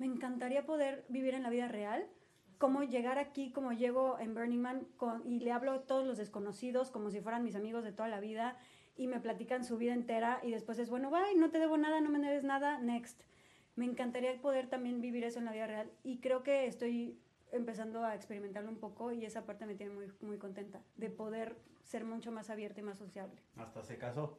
me encantaría poder vivir en la vida real, como llegar aquí, como llego en Burning Man con- y le hablo a todos los desconocidos como si fueran mis amigos de toda la vida y me platican su vida entera y después es, bueno, bye, no te debo nada, no me debes nada, next. Me encantaría poder también vivir eso en la vida real y creo que estoy empezando a experimentarlo un poco y esa parte me tiene muy, muy contenta de poder ser mucho más abierta y más sociable. Hasta se casó.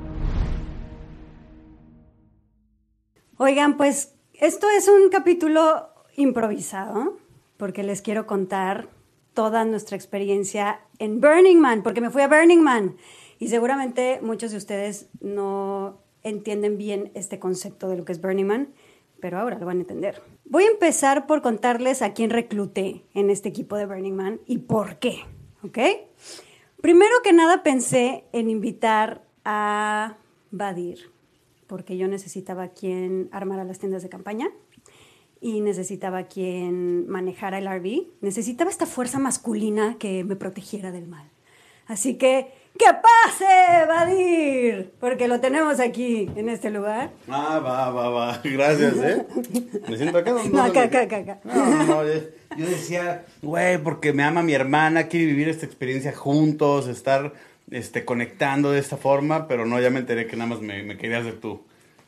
Oigan, pues esto es un capítulo improvisado porque les quiero contar toda nuestra experiencia en Burning Man, porque me fui a Burning Man y seguramente muchos de ustedes no entienden bien este concepto de lo que es Burning Man, pero ahora lo van a entender. Voy a empezar por contarles a quién recluté en este equipo de Burning Man y por qué, ¿ok? Primero que nada pensé en invitar a Badir, porque yo necesitaba quien armara las tiendas de campaña y necesitaba quien manejara el RV. Necesitaba esta fuerza masculina que me protegiera del mal. Así que, ¡que pase, Badir! Porque lo tenemos aquí, en este lugar. Ah, va, va, va. Gracias, ¿eh? Me siento acá. No, acá, acá, acá, acá. No, no, yo, yo decía, güey, porque me ama mi hermana, quiere vivir esta experiencia juntos, estar este, conectando de esta forma, pero no, ya me enteré que nada más me, me querías de tu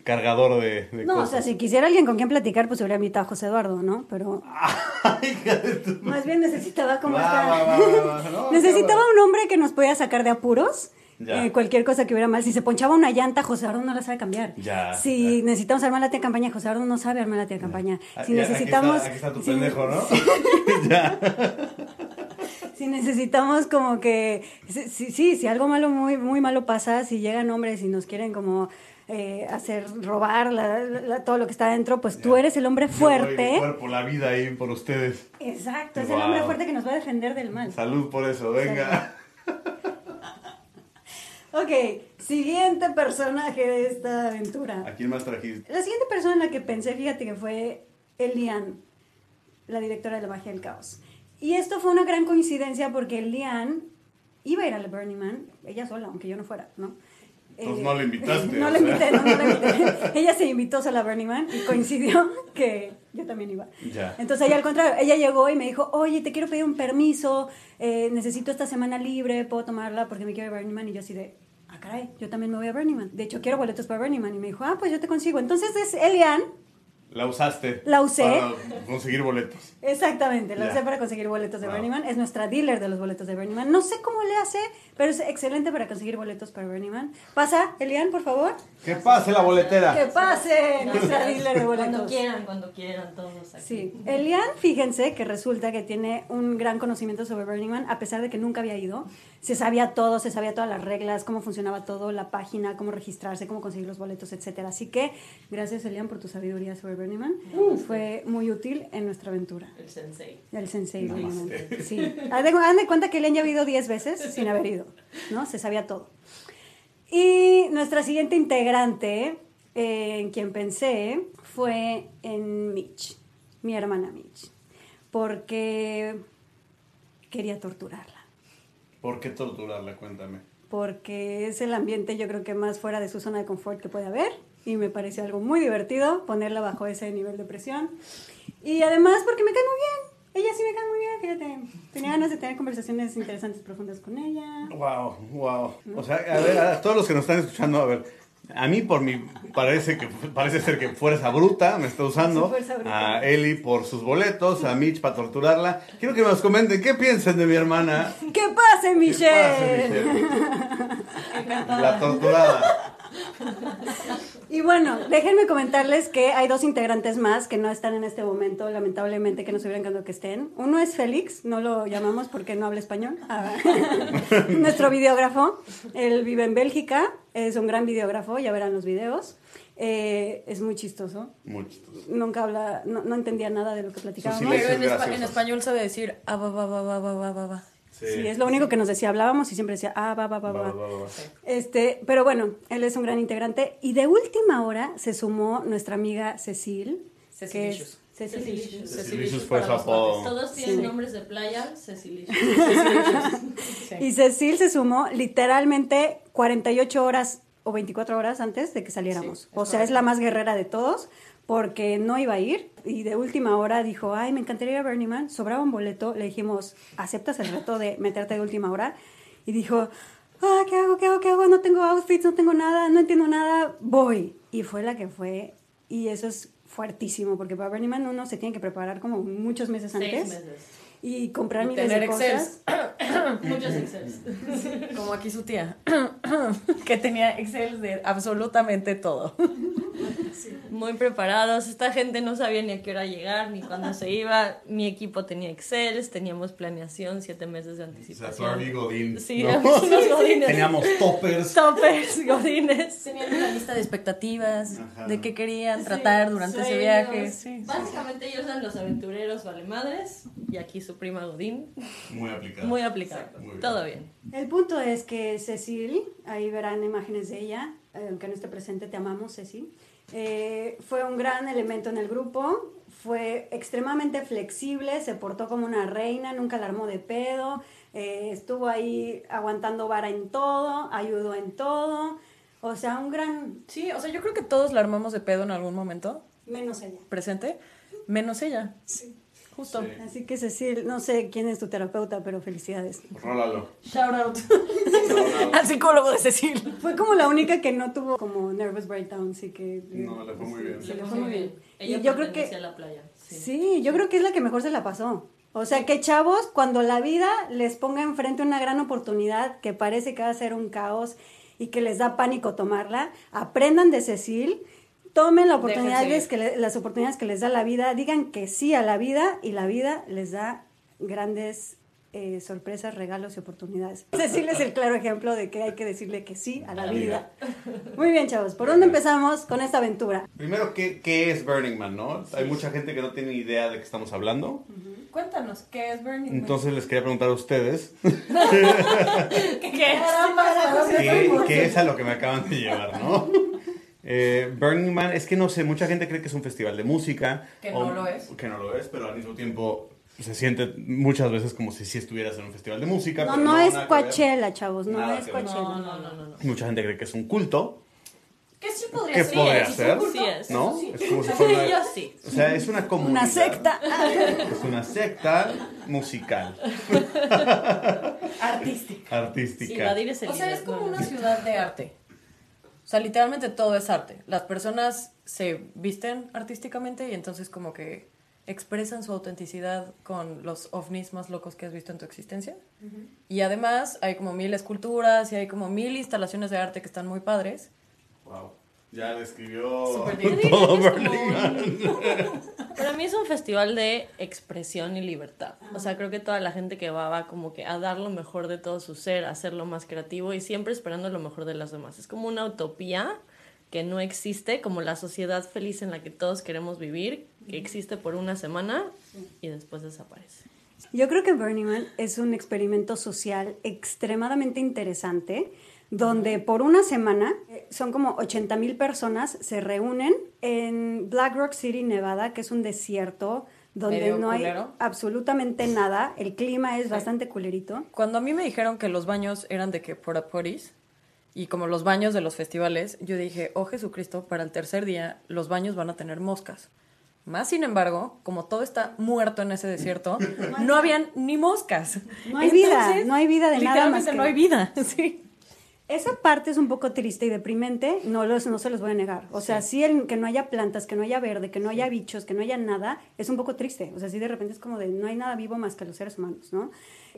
cargador de, de No, o sea, si quisiera alguien con quien platicar, pues hubiera invitado a José Eduardo, ¿no? Pero Ay, tu- más bien necesitaba como Va, esta- va, va, va, va. No, necesitaba un hombre que nos podía sacar de apuros. Eh, cualquier cosa que hubiera mal. Si se ponchaba una llanta, José Eduardo no la sabe cambiar. Ya, Si ya. necesitamos armar la tía de campaña, José Eduardo no sabe armar la tía de campaña. Ah, Si aquí necesitamos. está- Aquí está, tu pendejo, ¿no? ya. Si necesitamos como que, sí, sí, sí, si algo malo, muy, muy malo pasa, si llegan hombres y nos quieren como eh, hacer robar la- la- todo lo que está adentro, pues tú eres el hombre fuerte. mi cuerpo, la vida ahí por ustedes. Exacto, es el hombre fuerte que nos va a defender del mal. Salud por eso, venga. Ok, siguiente personaje de esta aventura. ¿A quién más trajiste? La siguiente persona en la que pensé, fíjate que fue Elian, la directora de la magia del caos. Y esto fue una gran coincidencia porque Elian iba a ir al Burning Man, ella sola, aunque yo no fuera, ¿no? Entonces Eh, no la invitaste, no la invité, no, no la invité. ella se invitó sola a Burning Man y coincidió que yo también iba. Ya. Entonces ella al contrario, ella llegó y me dijo, oye, te quiero pedir un permiso, eh, necesito esta semana libre, puedo tomarla porque me quiero ir a Burning Man. Y yo así de, ah, caray, yo también me voy a Burning Man. De hecho, quiero boletos para Burning Man. Y me dijo, ah, pues yo te consigo. Entonces es Elian, La usaste. La usé. Para conseguir boletos. exactamente, la Ya. usé para conseguir boletos de Wow. Burning Man. Es nuestra dealer de los boletos de Burning Man. No sé cómo le hace, pero es excelente para conseguir boletos para Burning Man. Pasa, Elian, por favor. Que pase la boletera. Que pase nuestra dealer de boletos. Cuando quieran, cuando quieran, todos aquí. Sí, Elian, fíjense que resulta que tiene un gran conocimiento sobre Burning Man, a pesar de que nunca había ido. Se sabía todo, se sabía todas las reglas, cómo funcionaba todo, la página, cómo registrarse, cómo conseguir los boletos, etcétera. Así que, gracias Elian por tu sabiduría sobre Burning Man. Fue muy útil en nuestra aventura. El sensei. El sensei, obviamente. Sí. Haz de, haz de cuenta que Elian ya había ido 10 veces sin haber ido, ¿no? Se sabía todo. Y nuestra siguiente integrante, eh, en quien pensé, fue en Mitch, mi hermana Mitch, porque quería torturarla, ¿Por qué torturarla? Cuéntame. porque es el ambiente yo creo que más fuera de su zona de confort que puede haber y me pareció algo muy divertido ponerla bajo ese nivel de presión y además porque me cae muy bien. Ella sí me cae muy bien, fíjate. Tenía ganas de tener conversaciones interesantes, profundas con ella. Wow, wow. O sea, a ver, a todos los que nos están escuchando, a ver, a mí por mi parece que parece ser que fuerza bruta me está usando a Eli por sus boletos, a Mitch para torturarla. Quiero que nos comenten qué piensan de mi hermana. ¡Que pase, ¿Qué Michelle! pasa, Michelle? La torturada. Y bueno, déjenme comentarles que hay dos integrantes más que no están en este momento, lamentablemente, que nos hubiera encantado que estén. Uno es Félix, no lo llamamos porque no habla español. Ah, Nuestro videógrafo, él vive en Bélgica, es un gran videógrafo, ya verán los videos. Eh, es muy chistoso. Muy chistoso. Nunca habla, no, no entendía nada de lo que platicábamos. Pero en, espa- español sabe decir ah, va, va, va, va, va, va, va, Sí, es lo único que nos decía. Hablábamos y siempre decía, ah, va, va, va, Va, va. va, va, va. Este, pero bueno, él es un gran integrante. Y de última hora se sumó nuestra amiga Cecil. que es- Cecilicious. Cecilicious. Cecilicious fue su apodo. Todos tienen Sí. nombres de playa, Cecilicious. Y Cecil se sumó literalmente 48 horas o 24 horas antes de que saliéramos. Sí, o sea, es la más guerrera de todos porque no iba a ir y de última hora dijo, ay, me encantaría ir a Burning Man, sobraba un boleto, le dijimos, ¿aceptas el reto de meterte de última hora? Y dijo, ah, ¿qué hago, qué hago, qué hago? No tengo outfits, no tengo nada, no entiendo nada, voy. Y fue la que fue y eso es fuertísimo porque para Burning Man uno se tiene que preparar como muchos meses Seis antes meses. Y comprar Y miles tener de Excels. cosas. Muchos excels. Como aquí su tía, que tenía Excel de absolutamente todo. Muy preparados. Esta gente no sabía ni a qué hora llegar, ni cuándo se iba. Mi equipo tenía excels, teníamos planeación, siete meses de O sea, anticipación. Barbie Godín. Sí, ¿no? unos godines. Teníamos toppers. Toppers, godines. Tenían una lista de expectativas, Ajá. de qué querían tratar durante ese viaje. Sí. Básicamente ellos eran los aventureros vale madres y aquí su prima Godín. Muy aplicado. Muy aplicado. Muy bien. Todo bien. El punto es que Cecil, ahí verán imágenes de ella, aunque no esté presente, te amamos, Cecil. Eh, fue un gran elemento en el grupo, fue extremadamente flexible, se portó como una reina, nunca la armó de pedo, eh, estuvo ahí aguantando vara en todo, ayudó en todo, o sea, un gran, Sí, o sea, yo creo que todos la armamos de pedo en algún momento, menos ella. presente, menos ella. Justo. Sí. Así que Cecil, no sé quién es tu terapeuta, pero felicidades. Rólalo. Shout out. Al psicólogo de Cecil. Fue como la única que no tuvo como nervous breakdowns y que... No, le fue muy bien. Se le fue muy bien. Ella Y yo creo que- a la playa. Sí. Sí, yo creo que es la que mejor se la pasó. O sea, que chavos, cuando la vida les ponga enfrente una gran oportunidad que parece que va a ser un caos y que les da pánico tomarla, aprendan de Cecil, tomen la oportunidad que le- las oportunidades que les da la vida, digan que sí a la vida y la vida les da grandes eh, sorpresas, regalos y oportunidades. Cecil es el claro ejemplo de que hay que decirle que sí a la, la vida. Muy bien, chavos, ¿por dónde empezamos con esta aventura? Primero, ¿qué, ¿qué es Burning Man, no? Hay mucha gente que no tiene idea de qué estamos hablando. Cuéntanos, ¿qué es Burning Man? Entonces les quería preguntar a ustedes ¿qué, qué es? qué, qué es a lo que me acaban de llevar, ¿no? Eh, Burning Man, es que no sé, mucha gente cree que es un festival de música. Que no lo es. Que no lo es, pero al mismo tiempo se siente muchas veces como si sí estuvieras en un festival de música. No, pero no es que. Coachella, chavos, no Nada es que. Coachella. No, no, no. Mucha gente cree que es un culto. ¿Qué sí podría ¿Qué ser? podría ¿Es ser? un culto? Sí es. ¿No? Sí. Es como si fuera yo sí. O sea, es una comunidad. Una secta. Es una secta musical, Artística. Artística. Badir es el O sea, es como una ciudad de arte. O sea, literalmente todo es arte. Las personas se visten artísticamente y entonces como que expresan su autenticidad con los ovnis más locos que has visto en tu existencia. Y además hay como mil esculturas y hay como mil instalaciones de arte que están muy padres. Wow. Ya describió todo Burning como Para mí es un festival de expresión y libertad. O sea, creo que toda la gente que va va como que a dar lo mejor de todo su ser, a hacerlo más creativo y siempre esperando lo mejor de los demás. Es como una utopía que no existe, como la sociedad feliz en la que todos queremos vivir, que existe por una semana y después desaparece. Yo creo que Burning Man es un experimento social extremadamente interesante, donde por una semana eh, son como 80 mil personas se reúnen en Black Rock City, Nevada, que es un desierto donde no hay culero. absolutamente nada, el clima es bastante culerito. Cuando a mí me dijeron que los baños eran de que porta potties y como los baños de los festivales, yo dije, oh Jesucristo, para el tercer día los baños van a tener moscas. Más sin embargo, como todo está muerto en ese desierto, no habían ni moscas. No hay vida, no hay vida de nada más literalmente que- no hay vida, sí. Esa parte es un poco triste y deprimente, no, los, no se los voy a negar. O sea, sí, el, que no haya plantas, que no haya verde, que no haya bichos, que no haya nada, es un poco triste. O sea, sí de repente es como de no hay nada vivo más que los seres humanos, ¿no?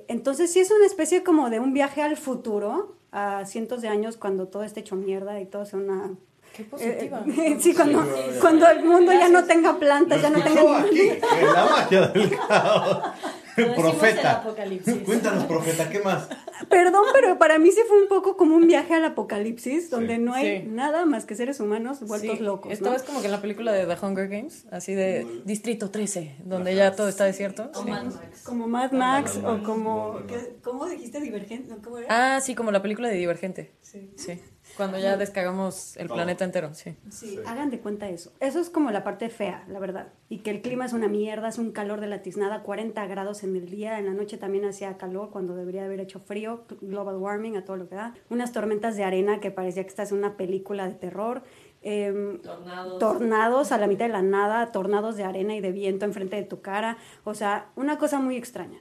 Entonces sí es una especie como de un viaje al futuro, a cientos de años, cuando todo esté hecho mierda y todo sea una Qué positiva. Eh, sí, cuando, cuando el mundo ya no tenga plantas, ya no tenga aquí, en la magia del caos. Profeta. apocalipsis. Cuéntanos, profeta, ¿qué más? Perdón, pero para mí sí fue un poco como un viaje al apocalipsis, donde no hay Sí. nada más que seres humanos vueltos Sí, locos. Esta ¿no? vez como que en la película de The Hunger Games, así de Distrito 13, donde ya todo está desierto. O Sí. Mad Max. Como Mad Max o como... ¿qué- ¿Cómo dijiste divergente? ¿No? ¿Cómo era? Ah, sí, como la película de Divergente. Sí. Sí. Cuando ya descagamos el planeta entero, sí. Sí, hagan de cuenta eso. Eso es como la parte fea, la verdad. Y que el clima es una mierda, es un calor de la tiznada, 40 grados en el día, en la noche también hacía calor cuando debería haber hecho frío, global warming a todo lo que da. Unas tormentas de arena que parecía que estás en una película de terror. Em, Tornados. tornados a la mitad de la nada, tornados de arena y de viento enfrente de tu cara. O sea, una cosa muy extraña.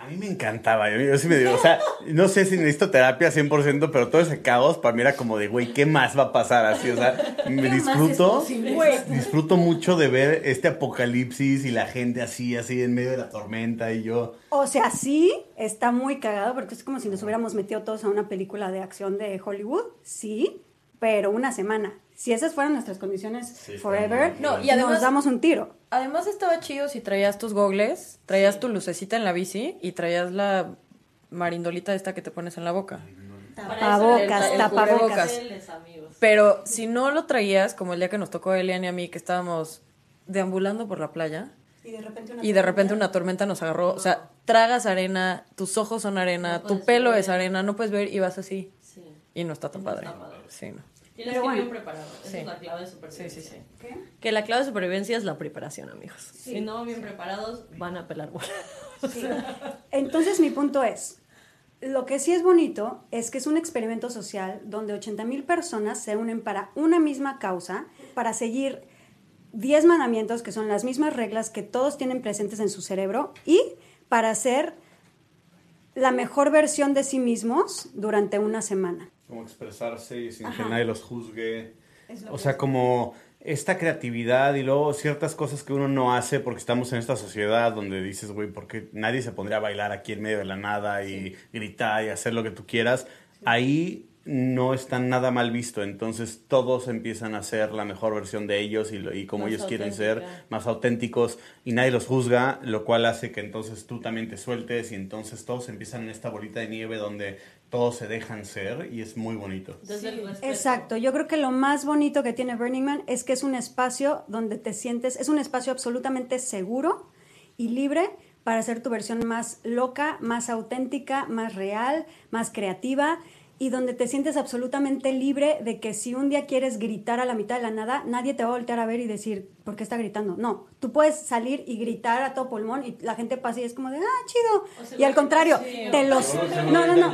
A mí me encantaba, yo, yo sí me digo, o sea, no sé si necesito terapia 100%, pero todo ese caos para mí era como de, güey, ¿qué más va a pasar así? O sea, me disfruto, disfruto mucho de ver este apocalipsis y la gente así, así en medio de la tormenta y yo... O sea, sí, está muy cagado porque es como si nos hubiéramos metido todos a una película de acción de Hollywood, sí, pero una semana. Si esas fueran nuestras condiciones Sí, forever, No, y además- nos damos un tiro. Además estaba chido si traías tus gogles, traías tu lucecita en la bici y traías la marindolita esta que te pones en la boca. Tapabocas, tapabocas. Pero si no lo traías, como el día que nos tocó a Elian y a mí, que estábamos deambulando por la playa Y de repente y de repente una tormenta nos agarró, o sea, tragas arena, tus ojos son arena, No tu pelo ver. es arena, no puedes ver y vas así. Sí. Y no está tan padre. está padre. Sí, no. Tienes Pero que bueno. bien preparado. Esa Sí. es la clave de supervivencia. Sí, sí, sí. ¿Qué? Que la clave de supervivencia es la preparación, amigos. Si no bien preparados, van a pelar. Entonces mi punto es, lo que sí es bonito es que es un experimento social donde 80 mil personas se unen para una misma causa, para seguir 10 mandamientos que son las mismas reglas que todos tienen presentes en su cerebro y para hacer la mejor versión de sí mismos durante una semana. Como expresarse y sin Ajá. que nadie los juzgue. O sea, es. como esta creatividad y luego ciertas cosas que uno no hace porque estamos en esta sociedad donde dices, güey, ¿por qué nadie se pondría a bailar aquí en medio de la nada y gritar y hacer lo que tú quieras? Ahí no está nada mal visto, entonces todos empiezan a ser la mejor versión de ellos y, lo- y como Más ellos quieren ser, más auténticos y nadie los juzga, lo cual hace que entonces tú también te sueltes y entonces todos empiezan en esta bolita de nieve donde todos se dejan ser y es muy bonito. Exacto, yo creo que lo más bonito que tiene Burning Man es que es un espacio donde te sientes, es un espacio absolutamente seguro y libre para hacer tu versión más loca, más auténtica, más real, más creativa y donde te sientes absolutamente libre de que si un día quieres gritar a la mitad de la nada, nadie te va a voltear a ver y decir, ¿por qué está gritando? No, tú puedes salir y gritar a todo pulmón y la gente pasa y es como de, ah, chido. O sea, y al contrario, te los... No, no, no.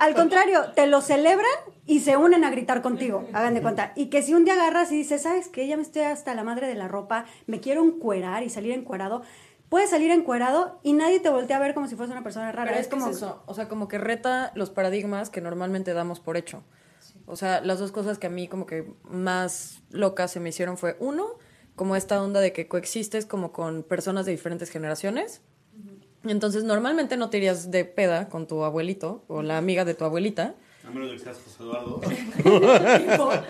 Al contrario, te lo celebran y se unen a gritar contigo, hagan de cuenta. Y que si un día agarras y dices, ¿sabes qué? Ya me estoy hasta la madre de la ropa, me quiero encuerar y salir encuerado, puedes salir encuerado y nadie te voltea a ver como si fueras una persona rara. Pero es es como como... eso, o sea, como que reta los paradigmas que normalmente damos por hecho. O sea, las dos cosas que a mí como que más locas se me hicieron fue uno, como esta onda de que coexistes como con personas de diferentes generaciones. Entonces, normalmente no te irías de peda con tu abuelito o la amiga de tu abuelita. A menos de que seas José Eduardo.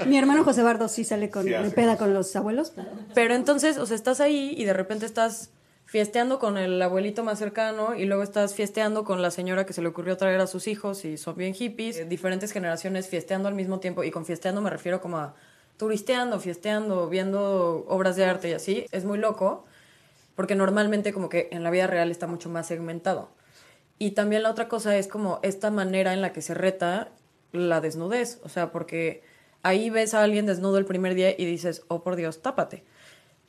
Mi hermano José Bardo sí sale con, Sí, peda con los abuelos. Pero entonces, o sea, estás ahí y de repente estás fiesteando con el abuelito más cercano y luego estás fiesteando con la señora que se le ocurrió traer a sus hijos y son bien hippies, eh, diferentes generaciones fiesteando al mismo tiempo y con fiesteando me refiero como a turisteando, fiesteando, viendo obras de arte y así, es muy loco porque normalmente como que en la vida real está mucho más segmentado. Y también la otra cosa es como esta manera en la que se reta la desnudez, o sea, porque ahí ves a alguien desnudo el primer día y dices, oh por Dios, tápate.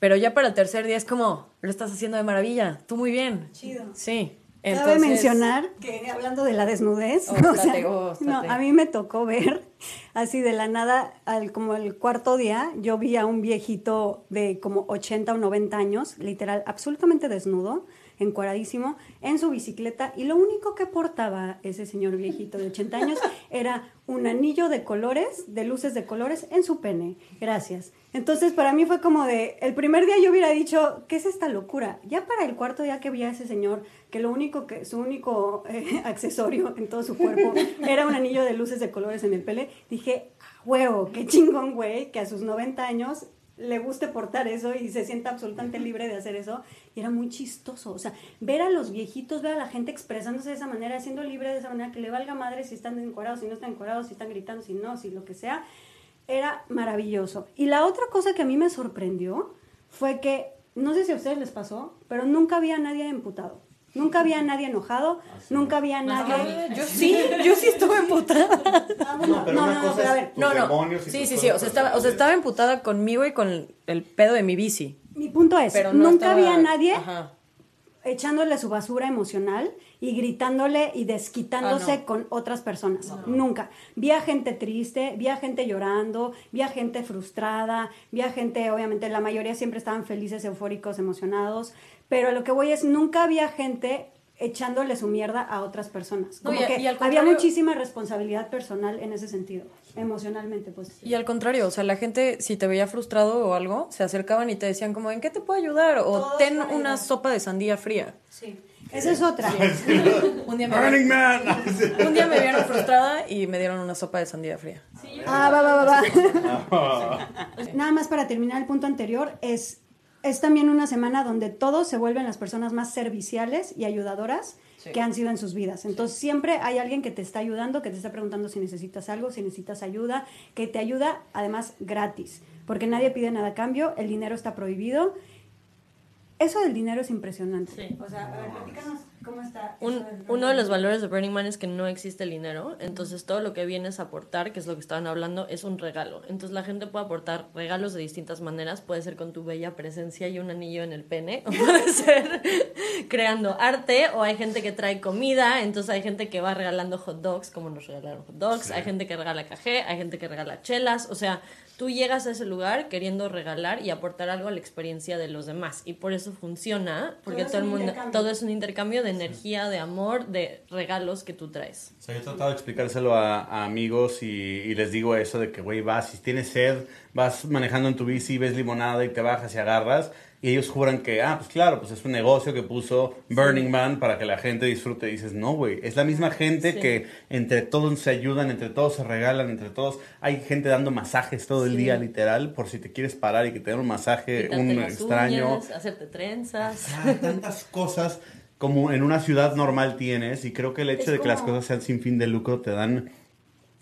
Pero ya para el tercer día es como, lo estás haciendo de maravilla, tú muy bien. Chido. Sí. Cabe Entonces, mencionar que hablando de la desnudez, Oh, o sea, espérate, oh, no, a mí me tocó ver así de la nada, al, como el cuarto día, yo vi a un viejito de como 80 o 90 años, literal, absolutamente desnudo, encuadradísimo, en su bicicleta, y lo único que portaba ese señor viejito de 80 años era un anillo de colores, de luces de colores, en su pene. Gracias. Entonces, para mí fue como de, el primer día yo hubiera dicho, ¿qué es esta locura? Ya para el cuarto día que vi a ese señor, que lo único que, su único eh, accesorio en todo su cuerpo era un anillo de luces de colores en el pele, dije, dije, "A huevo, qué chingón, güey, que a sus 90 años le guste portar eso y se sienta absolutamente libre de hacer eso. Y era muy chistoso. O sea, ver a los viejitos, ver a la gente expresándose de esa manera, siendo libre de esa manera, que le valga madre si están encuadrados, si no están encuadrados, si están gritando, si no, si lo que sea, era maravilloso. Y la otra cosa que a mí me sorprendió fue que, no sé si a ustedes les pasó, pero nunca había nadie emputado. Nunca había nadie enojado, nunca había nadie... Ah, yo sí, yo sí estuve emputada. No, pero no, una no, no, cosa pero a ver, No, no. Sí, sí, sí. O sea, estaba, o sea, estaba emputada conmigo y con el pedo de mi bici. mi punto es, Pero no nunca estaba- había nadie Ajá. echándole su basura emocional y gritándole y desquitándose Ah, no. con otras personas. Nunca. Vi a gente triste, vi a gente llorando, vi a gente frustrada, vi a gente, obviamente la mayoría siempre estaban felices, eufóricos, emocionados, pero a lo que voy es, nunca había gente echándole su mierda a otras personas. No, Como y que y había muchísima responsabilidad personal en ese sentido, emocionalmente, pues. Y al contrario, o sea, la gente, si te veía frustrado o algo, se acercaban y te decían como, ¿en qué te puedo ayudar? O Todos ten una ayudar. sopa de sandía fría. Sí. Esa es otra. Un día, me Burning vieron, Man. un día me vieron frustrada y me dieron una sopa de sandía fría. Ah, va, va, va, va. Nada más para terminar el punto anterior, es, es también una semana donde todos se vuelven las personas más serviciales y ayudadoras que han sido en sus vidas. Entonces siempre hay alguien que te está ayudando, que te está preguntando si necesitas algo, si necesitas ayuda, que te ayuda además gratis, porque nadie pide nada a cambio, el dinero está prohibido. Eso del dinero es impresionante. Sí. O sea, a ver, platícanos cómo está. Un- uno de los valores de Burning Man es que no existe el dinero, entonces todo lo que vienes a aportar, que es lo que estaban hablando, es un regalo. Entonces la gente puede aportar regalos de distintas maneras, puede ser con tu bella presencia y un anillo en el pene, o puede ser creando arte, o hay gente que trae comida, entonces hay gente que va regalando hot dogs, como nos regalaron hot dogs, hay gente que regala café, hay gente que regala chelas, o sea, tú llegas a ese lugar queriendo regalar y aportar algo a la experiencia de los demás, y por eso funciona, porque Todo es todo, el un mundo, todo es un intercambio de energía, de amor, de regalos que tú traes. O sea, yo he tratado de explicárselo a, a amigos y, y les digo eso de que, güey, vas, si tienes sed, vas manejando en tu bici, ves limonada y te bajas y agarras. Y ellos juran que, ah, pues claro, pues es un negocio que puso Burning Man para que la gente disfrute. Y dices, no, güey, es la misma gente Sí. que entre todos se ayudan, entre todos se regalan, entre todos. Hay gente dando masajes todo el Sí. día, literal, por si te quieres parar y que te den un masaje, Quitarte un las extraño. uñas, hacerte trenzas. Ah, tantas cosas como en una ciudad normal tienes y creo que el hecho Es de que las cosas sean sin fin de lucro te dan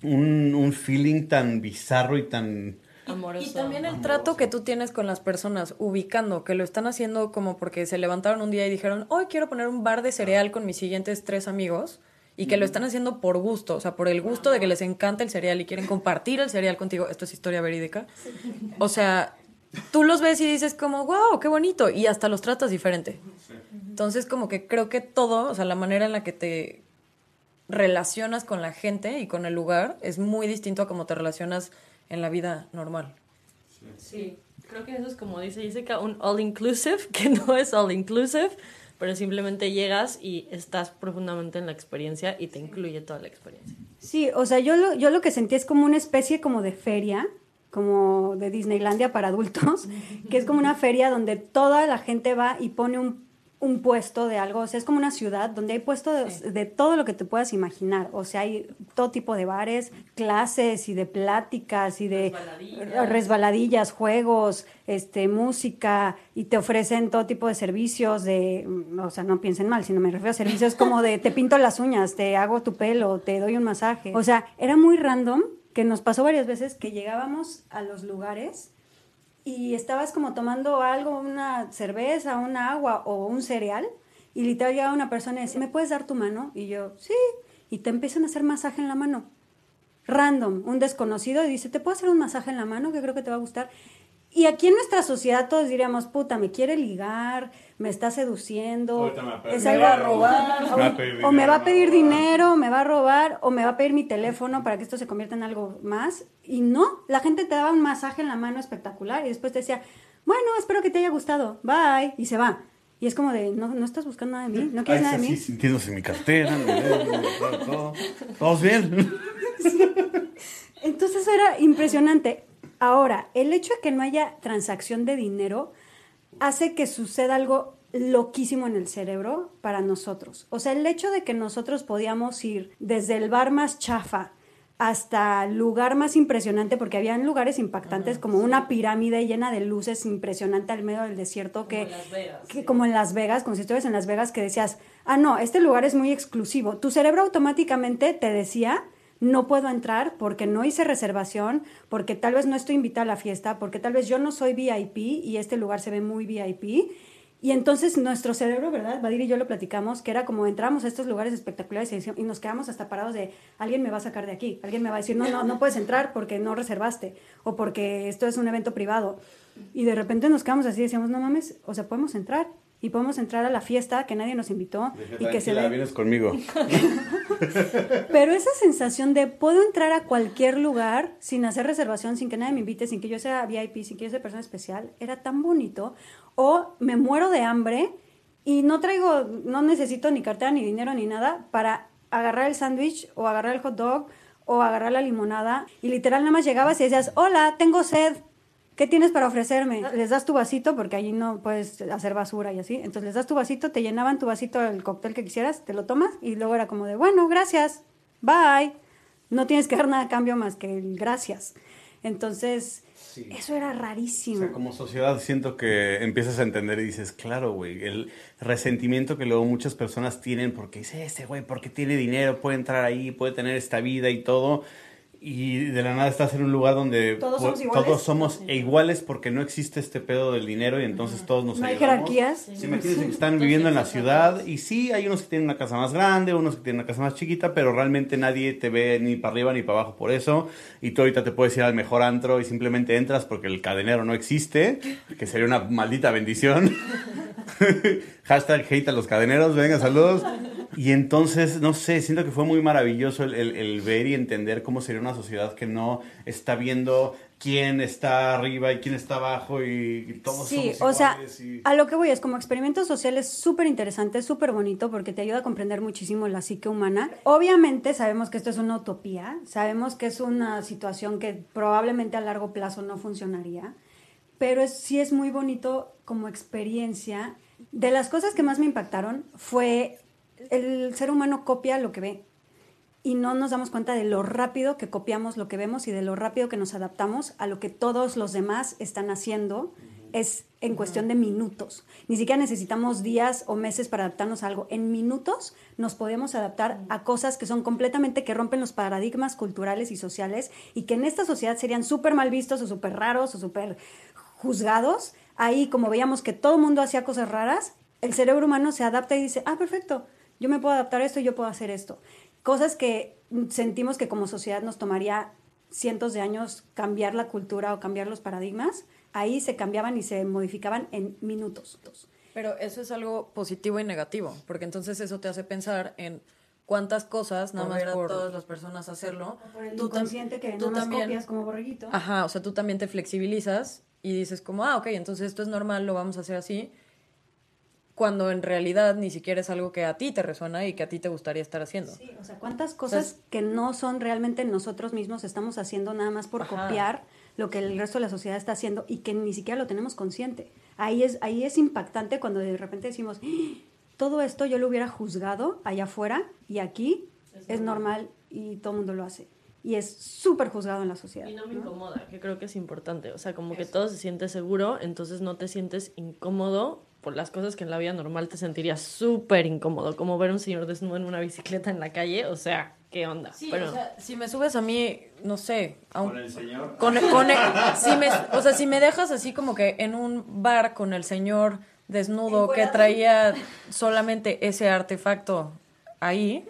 un, un feeling tan bizarro y tan... Amoroso. Y también el trato que tú tienes con las personas, ubicando, que lo están haciendo como porque se levantaron un día y dijeron, hoy quiero poner un bar de cereal con mis siguientes tres amigos, y que lo están haciendo por gusto, o sea, por el gusto de que les encanta el cereal y quieren compartir el cereal contigo. Esto es historia verídica. O sea, tú los ves y dices como, wow, qué bonito, y hasta los tratas diferente. Entonces, como que creo que todo, o sea, la manera en la que te relacionas con la gente y con el lugar es muy distinto a cómo te relacionas en la vida normal. Sí, creo que eso es como dice Jessica, un all inclusive, que no es all inclusive, pero simplemente llegas y estás profundamente en la experiencia y te incluye toda la experiencia. Sí, o sea, yo lo, yo lo que sentí es como una especie como de feria, como de Disneylandia para adultos, que es como una feria donde toda la gente va y pone un, un puesto de algo, o sea, es como una ciudad donde hay puestos de, de todo lo que te puedas imaginar, o sea, hay todo tipo de bares, clases y de pláticas y de Resbaladillas. resbaladillas, juegos, este, música, y te ofrecen todo tipo de servicios de, mm, o sea, no piensen mal, sino me refiero a servicios como de te pinto las uñas, te hago tu pelo, te doy un masaje. O sea, era muy random que nos pasó varias veces que llegábamos a los lugares y estabas como tomando algo, una cerveza, un agua o un cereal, y literal llegaba una persona y decía, ¿me puedes dar tu mano? Y yo, sí, y te empiezan a hacer masaje en la mano random, un desconocido, y dice, ¿te puedo hacer un masaje en la mano que creo que te va a gustar? Y aquí en nuestra sociedad todos diríamos, puta, me quiere ligar, me está seduciendo, me a es algo Me va a pedir o, o me va a pedir dinero, me va a robar, o me va a pedir mi teléfono para que esto se convierta en algo más. Y no, la gente te daba un masaje en la mano espectacular y después te decía, bueno, espero que te haya gustado, bye, y se va. Y es como de, no, no estás buscando nada de mí, no quieres nada de mí. sintiéndose mi cartera, mi dedo, todo, todo. ¿Todos bien? Entonces era impresionante. Ahora, el hecho de que no haya transacción de dinero hace que suceda algo loquísimo en el cerebro para nosotros. O sea, el hecho de que nosotros podíamos ir desde el bar más chafa hasta el lugar más impresionante, porque habían lugares impactantes como una pirámide llena de luces impresionante al medio del desierto, que, en Las Vegas, que sí. como en Las Vegas, como si estuvieras en Las Vegas, que decías, ah, no, este lugar es muy exclusivo. Tu cerebro automáticamente te decía, no puedo entrar porque no hice reservación, porque tal vez no estoy invitada a la fiesta, porque tal vez yo no soy VIP y este lugar se ve muy VIP. Y entonces nuestro cerebro, ¿verdad? Vadir y yo lo platicamos, que era como entramos a estos lugares espectaculares y nos quedamos hasta parados de, alguien me va a sacar de aquí, alguien me va a decir, no, no, no puedes entrar porque no reservaste o porque esto es un evento privado. Y de repente nos quedamos así y decíamos, no mames, o sea, podemos entrar y podemos entrar a la fiesta que nadie nos invitó y que se Tranquila, ve... vienes conmigo. Pero esa sensación de puedo entrar a cualquier lugar sin hacer reservación, sin que nadie me invite, sin que yo sea VIP, sin que yo sea persona especial, era tan bonito. O me muero de hambre y no traigo, no necesito ni cartera, ni dinero, ni nada para agarrar el sándwich o agarrar el hot dog o agarrar la limonada. Y literal nada más llegabas y decías, hola, tengo sed. ¿Qué tienes para ofrecerme? Les das tu vasito, porque allí no puedes hacer basura y así. Entonces les das tu vasito, te llenaban tu vasito el cóctel que quisieras, te lo tomas y luego era como de, bueno, gracias, bye. No tienes que dar nada a cambio más que el gracias. Entonces, eso era O rarísimo. sea, como sociedad siento que empiezas a entender y dices, claro, güey, el resentimiento que luego muchas personas tienen porque dice, ese güey, porque tiene dinero, puede entrar ahí, puede tener esta vida y todo. Y de la nada estás en un lugar donde Todos somos iguales. todos somos iguales porque no existe este pedo del dinero y entonces todos nos No hay ayudamos. jerarquías. Sí, imagínense que están viviendo en la ciudad y sí, hay unos que tienen una casa más grande, unos que tienen una casa más chiquita, pero realmente nadie te ve ni para arriba ni para abajo por eso. Y tú ahorita te puedes ir al mejor antro y simplemente entras porque el cadenero no existe, que sería una maldita bendición. Hashtag hate a los cadeneros, venga, saludos. Y entonces, no sé, siento que fue muy maravilloso el, el- el ver y entender cómo sería una sociedad que no está viendo quién está arriba y quién está abajo y, y todos Sí, somos o sea, y- a lo que voy es como experimento social es súper interesante, súper bonito porque te ayuda a comprender muchísimo la psique humana. Obviamente sabemos que esto es una utopía, sabemos que es una situación que probablemente a largo plazo no funcionaría, pero es- sí es muy bonito como experiencia. De las cosas que más me impactaron fue el ser humano copia lo que ve y no nos damos cuenta de lo rápido que copiamos lo que vemos y de lo rápido que nos adaptamos a lo que todos los demás están haciendo. Es en cuestión de minutos. Ni siquiera necesitamos días o meses para adaptarnos a algo. En minutos nos podemos adaptar a cosas que son completamente que rompen los paradigmas culturales y sociales y que en esta sociedad serían súper mal vistos o súper raros o súper juzgados. Ahí, como veíamos que todo el mundo hacía cosas raras, el cerebro humano se adapta y dice, ah, perfecto, yo me puedo adaptar a esto y yo puedo hacer esto. Cosas que sentimos que como sociedad nos tomaría cientos de años cambiar la cultura o cambiar los paradigmas, ahí se cambiaban y se modificaban en minutos. Pero eso es algo positivo y negativo, porque entonces eso te hace pensar en cuántas cosas, nada Por más ver a por todas las personas hacerlo. Por el tú inconsciente que tú más también- copias como borreguito. Ajá, o sea, tú también te flexibilizas y dices como, ah, ok, entonces esto es normal, lo vamos a hacer así, cuando en realidad ni siquiera es algo que a ti te resuena y que a ti te gustaría estar haciendo. Sí, o sea, cuántas cosas que no son realmente nosotros mismos estamos haciendo nada más por Ajá. copiar lo que el resto de la sociedad está haciendo y que ni siquiera lo tenemos consciente. Ahí es, ahí es impactante cuando de repente decimos, "Ah, todo esto yo lo hubiera juzgado allá afuera y aquí es, normal y todo el mundo lo hace. Y es súper juzgado en la sociedad. Y no me ¿no? incomoda, que creo que es importante. O sea, como que todo se siente seguro, entonces no te sientes incómodo por las cosas que en la vida normal te sentirías súper incómodo, como ver a un señor desnudo en una bicicleta en la calle, o sea, ¿qué onda? Sí, Pero o sea, si me subes a mí, no sé, a un- Con el señor. con, con el- si me, o sea, si me dejas así como que en un bar con el señor desnudo que traía solamente ese artefacto ahí,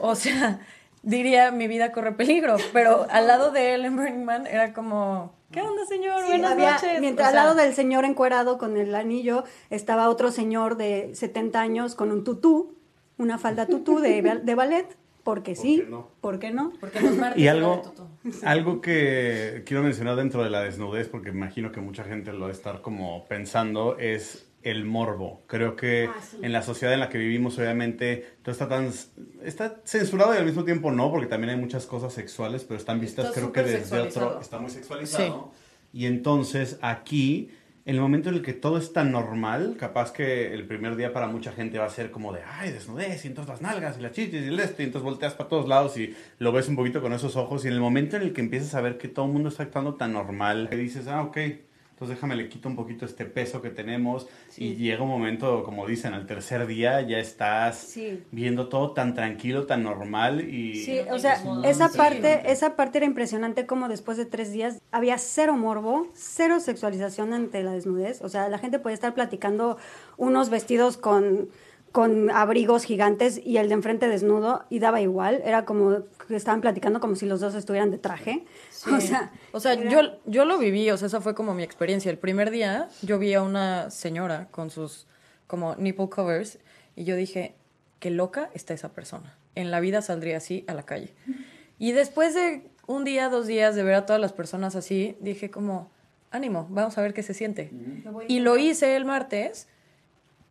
o sea, diría mi vida corre peligro, pero al lado de él en Burning Man era como, ¿qué onda señor? Sí, Buenas había- noches. Mientras O sea, al lado del señor encuerado con el anillo estaba otro señor de 70 años con un tutú, una falda tutú de, de ballet, porque sí, qué no? ¿por qué no? Porque los martes Y algo, de tutú. algo que quiero mencionar dentro de la desnudez, porque imagino que mucha gente lo va a estar como pensando, es el morbo. Creo que Ah, sí. en la sociedad en la que vivimos, obviamente, todo está tan... Está censurado y al mismo tiempo no, porque también hay muchas cosas sexuales, pero están vistas Está creo que desde otro... Está muy sexualizado. Y entonces aquí el momento en el que todo es tan normal, capaz que el primer día para mucha gente va a ser como de, ay, desnudez, y entonces las nalgas, y las chichis, y el este, y entonces volteas para todos lados y lo ves un poquito con esos ojos, y en el momento en el que empiezas a ver que todo el mundo está actuando tan normal, que dices, ah, ok, entonces déjame le quito un poquito este peso que tenemos y llega un momento, como dicen, al tercer día ya estás Sí. viendo todo tan tranquilo, tan normal y... Sí, o sea, esa parte, esa parte era impresionante como después de tres días había cero morbo, cero sexualización ante la desnudez. O sea, la gente podía estar platicando unos vestidos con, con abrigos gigantes y el de enfrente desnudo y daba igual. Era como que estaban platicando como si los dos estuvieran de traje. O sea, O sea, era- yo, yo lo viví, o sea, esa fue como mi experiencia. El primer día yo vi a una señora con sus como nipple covers y yo dije, qué loca está esa persona. En la vida saldría así a la calle. Y después de un día, dos días de ver a todas las personas así, dije como, ánimo, vamos a ver qué se siente. Y lo hice el martes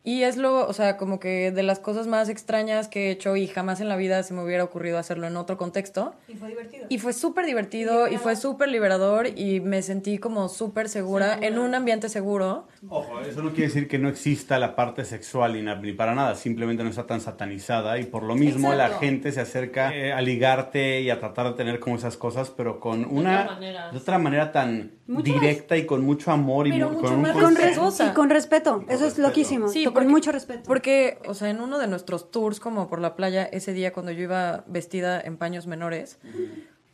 y es lo, o sea, como que de las cosas más extrañas que he hecho y jamás en la vida se me hubiera ocurrido hacerlo en otro contexto. Y fue divertido. Y fue súper divertido y fue súper liberador y me sentí como súper segura en un ambiente seguro. Ojo, eso no quiere decir que no exista la parte sexual ni, na- ni para nada, simplemente no está tan satanizada y por lo mismo la gente se acerca eh, a ligarte y a tratar de tener como esas cosas, pero con una otra manera. de otra manera tan Mucho directa y con mucho amor y Pero mu- mucho con un más con y con respeto, eso es loquísimo. Sí, con mucho respeto. Porque, o sea, en uno de nuestros tours como por la playa, ese día cuando yo iba vestida en paños menores,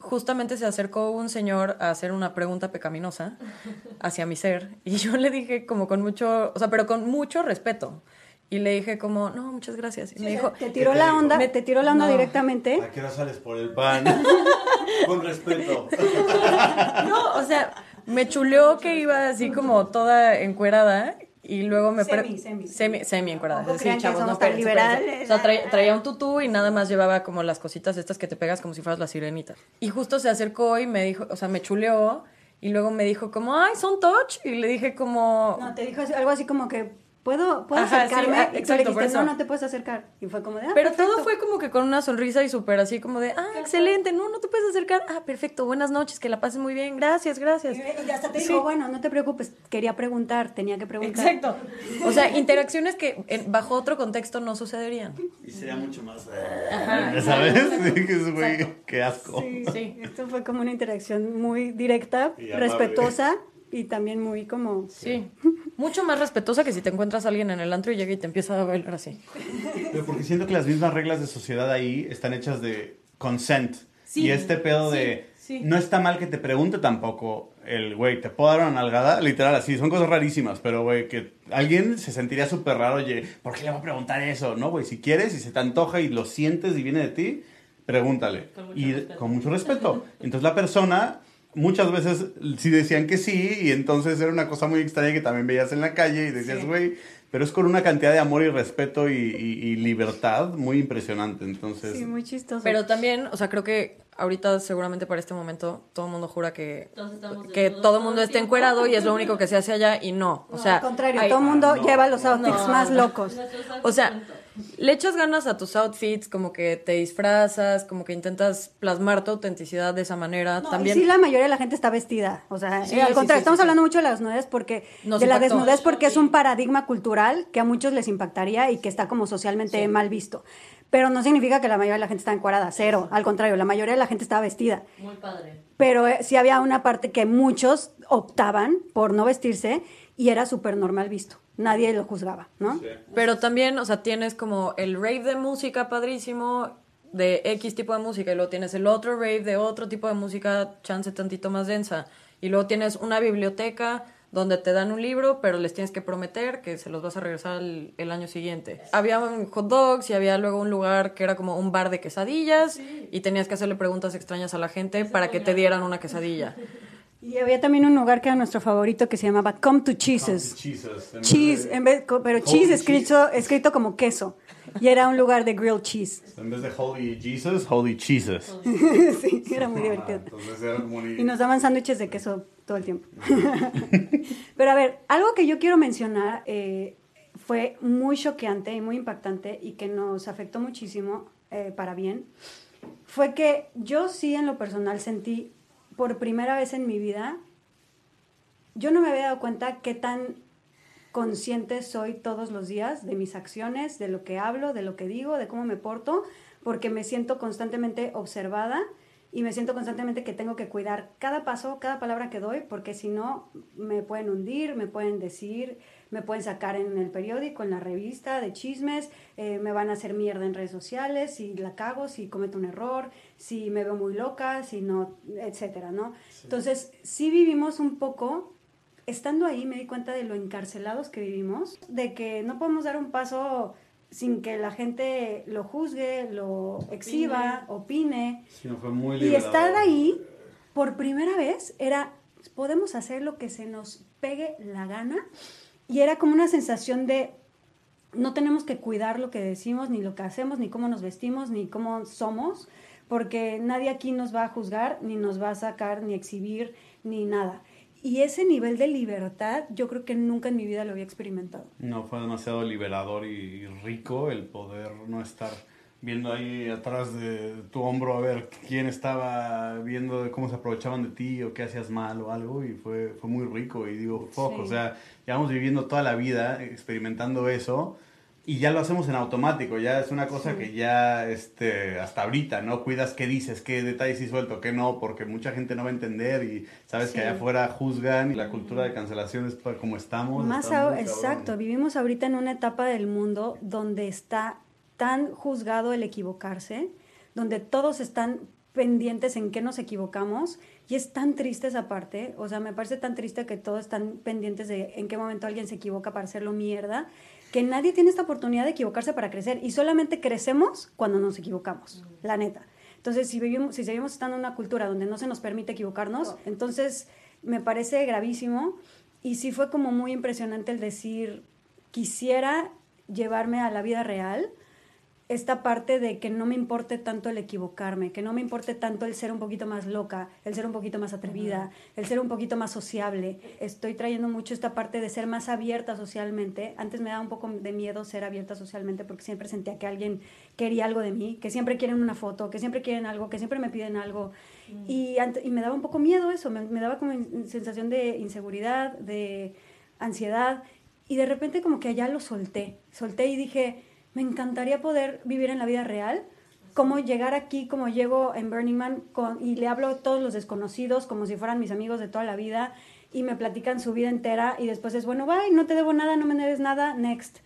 justamente se acercó un señor a hacer una pregunta pecaminosa hacia mi ser y yo le dije como con mucho, o sea, pero con mucho respeto. Y le dije como, no, muchas gracias. Y me dijo, te tiró ¿Qué te la onda, Me- te tiró la onda no. directamente. ¿A qué hora sales por el pan? con respeto. no, o sea, me chuleó que iba así como toda encuerada y luego me... Semi, semi. Semi, semi encuerada. Que chavos, no, tan liberales. O sea, traía, traía un tutú y nada más llevaba como las cositas estas que te pegas como si fueras la sirenita. Y justo se acercó y me dijo, o sea, me chuleó y luego me dijo como, ay, son touch. Y le dije como... No, te dijo algo así como que, ¿puedo, puedo Ajá, sí, acercarme? y tú exacto, le por dijiste, eso. no, no te puedes acercar. Y fue como de, ah, Pero perfecto. todo fue como que con una sonrisa y súper así como de, ah, excelente, no, no te puedes acercar. Ah, perfecto, buenas noches, que la pases muy bien, gracias, gracias. Y hasta te Sí. dijo, bueno, no te preocupes, quería preguntar, tenía que preguntar. Exacto. O sea, interacciones que en- bajo otro contexto no sucederían. Y sería mucho más... eh, ¿Sabes? Sí, que es, güey, qué asco. Sí, Sí. Esto fue como una interacción muy directa, Y respetuosa y también muy como... Sí. Mucho más respetuosa que si te encuentras a alguien en el antro y llega y te empieza a bailar así. Pero porque siento que las mismas reglas de sociedad ahí están hechas de consent. Sí, y este pedo de sí. no está mal que te pregunte tampoco el güey, ¿te puedo dar una nalgada? Literal, así, son cosas rarísimas, pero güey, que alguien se sentiría súper raro, oye, ¿por qué le voy a preguntar eso? No, güey, si quieres, si se te antoja y lo sientes y viene de ti, pregúntale. Con mucho y respeto. con mucho respeto. Entonces la persona muchas veces sí decían que sí y entonces era una cosa muy extraña que también veías en la calle y decías, güey, pero es con una cantidad de amor y respeto y, y- y libertad muy impresionante. Entonces, Sí, muy chistoso. Pero también, o sea, creo que ahorita seguramente para este momento todo el mundo jura que, que todo el todo mundo tiempo. encuerado y es lo único que se hace allá y no. O No, sea, al contrario, hay- todo el mundo Ah, no. lleva los outfits No. más locos. O sea, le echas ganas a tus outfits, como que te disfrazas, como que intentas plasmar tu autenticidad de esa manera. No, También y sí, la mayoría de la gente está vestida. O sea, Sí, eh, al sí, contrario, sí, estamos sí, hablando sí. mucho de la desnudez porque Nos de la desnudez porque es un paradigma cultural que a muchos les impactaría y que está como socialmente Sí. mal visto. Pero no significa que la mayoría de la gente está encuadrada, cero. Al contrario, la mayoría de la gente estaba vestida. Muy padre. Pero eh, sí había una parte que muchos optaban por no vestirse y era súper normal visto. Nadie lo juzgaba, ¿no? Pero también, o sea, tienes como el rave de música padrísimo de X tipo de música y luego tienes el otro rave de otro tipo de música, chance tantito más densa. Y luego tienes una biblioteca donde te dan un libro, pero les tienes que prometer que se los vas a regresar el, el año siguiente. Había un hot dogs y había luego un lugar que era como un bar de quesadillas y tenías que hacerle preguntas extrañas a la gente para que te dieran una quesadilla. Y había también un lugar que era nuestro favorito que se llamaba Come to Cheeses. Jesus. en vez Cheese, de- en vez, pero cheese cheese. escrito, escrito como queso. Y era un lugar de grilled cheese. En vez de Holy Jesus, Holy Jesus. sí, era muy Ah, divertido. entonces era Y nos daban sándwiches de queso todo el tiempo. Pero a ver, algo que yo quiero mencionar eh, fue muy choqueante y muy impactante y que nos afectó muchísimo eh, para bien. Fue que yo sí en lo personal sentí por primera vez en mi vida yo no me había dado cuenta qué tan consciente soy todos los días de mis acciones, de lo que hablo, de lo que digo, de cómo me porto, porque me siento constantemente observada y me siento constantemente que tengo que cuidar cada paso, cada palabra que doy, porque si no me pueden hundir, me pueden decir, me pueden sacar en el periódico, en la revista de chismes, eh, me van a hacer mierda en redes sociales, si la cago, si cometo un error, si me veo muy loca, si no, etcétera, ¿no? Entonces, sí vivimos un poco estando ahí me di cuenta de lo encarcelados que vivimos, de que no podemos dar un paso sin que la gente lo juzgue, lo exhiba, opine. Sí, no, fue muy y estar ahí por primera vez era, podemos hacer lo que se nos pegue la gana. Y era como una sensación de, no tenemos que cuidar lo que decimos, ni lo que hacemos, ni cómo nos vestimos, ni cómo somos, porque nadie aquí nos va a juzgar, ni nos va a sacar, ni exhibir, ni nada. Y ese nivel de libertad yo creo que nunca en mi vida lo había experimentado. No, fue demasiado liberador y rico el poder no estar viendo ahí atrás de tu hombro a ver quién estaba viendo cómo se aprovechaban de ti o qué hacías mal o algo y fue, fue muy rico y digo, fuck, Sí. o sea, llevamos viviendo toda la vida experimentando eso y ya lo hacemos en automático, ya es una cosa que ya, este, hasta ahorita, ¿no? Cuidas qué dices, qué detalles sí suelto, qué no, porque mucha gente no va a entender y sabes que Sí. allá afuera juzgan y la cultura de cancelación es como estamos. Más ahora- muy cabrón. exacto, vivimos ahorita en una etapa del mundo donde está tan juzgado el equivocarse, donde todos están pendientes en qué nos equivocamos y es tan triste esa parte, o sea, me parece tan triste que todos están pendientes de en qué momento alguien se equivoca para hacerlo mierda, que nadie tiene esta oportunidad de equivocarse para crecer y solamente crecemos cuando nos equivocamos, la neta. Entonces, si vivimos, si seguimos estando en una cultura donde no se nos permite equivocarnos, entonces me parece gravísimo y sí fue como muy impresionante el decir, quisiera llevarme a la vida real esta parte de que no me importe tanto el equivocarme, que no me importe tanto el ser un poquito más loca, el ser un poquito más atrevida, el ser un poquito más sociable. Estoy trayendo mucho esta parte de ser más abierta socialmente. Antes me daba un poco de miedo ser abierta socialmente porque siempre sentía que alguien quería algo de mí, que siempre quieren una foto, que siempre quieren algo, que siempre me piden algo. Y, ante- y me daba un poco miedo eso, me, me daba como sensación de inseguridad, de ansiedad. Y de repente como que allá lo solté, solté y dije, me encantaría poder vivir en la vida real, como llegar aquí, como llego en Burning Man con, y le hablo a todos los desconocidos como si fueran mis amigos de toda la vida y me platican su vida entera y después es, bueno, bye, no te debo nada, no me debes nada, next.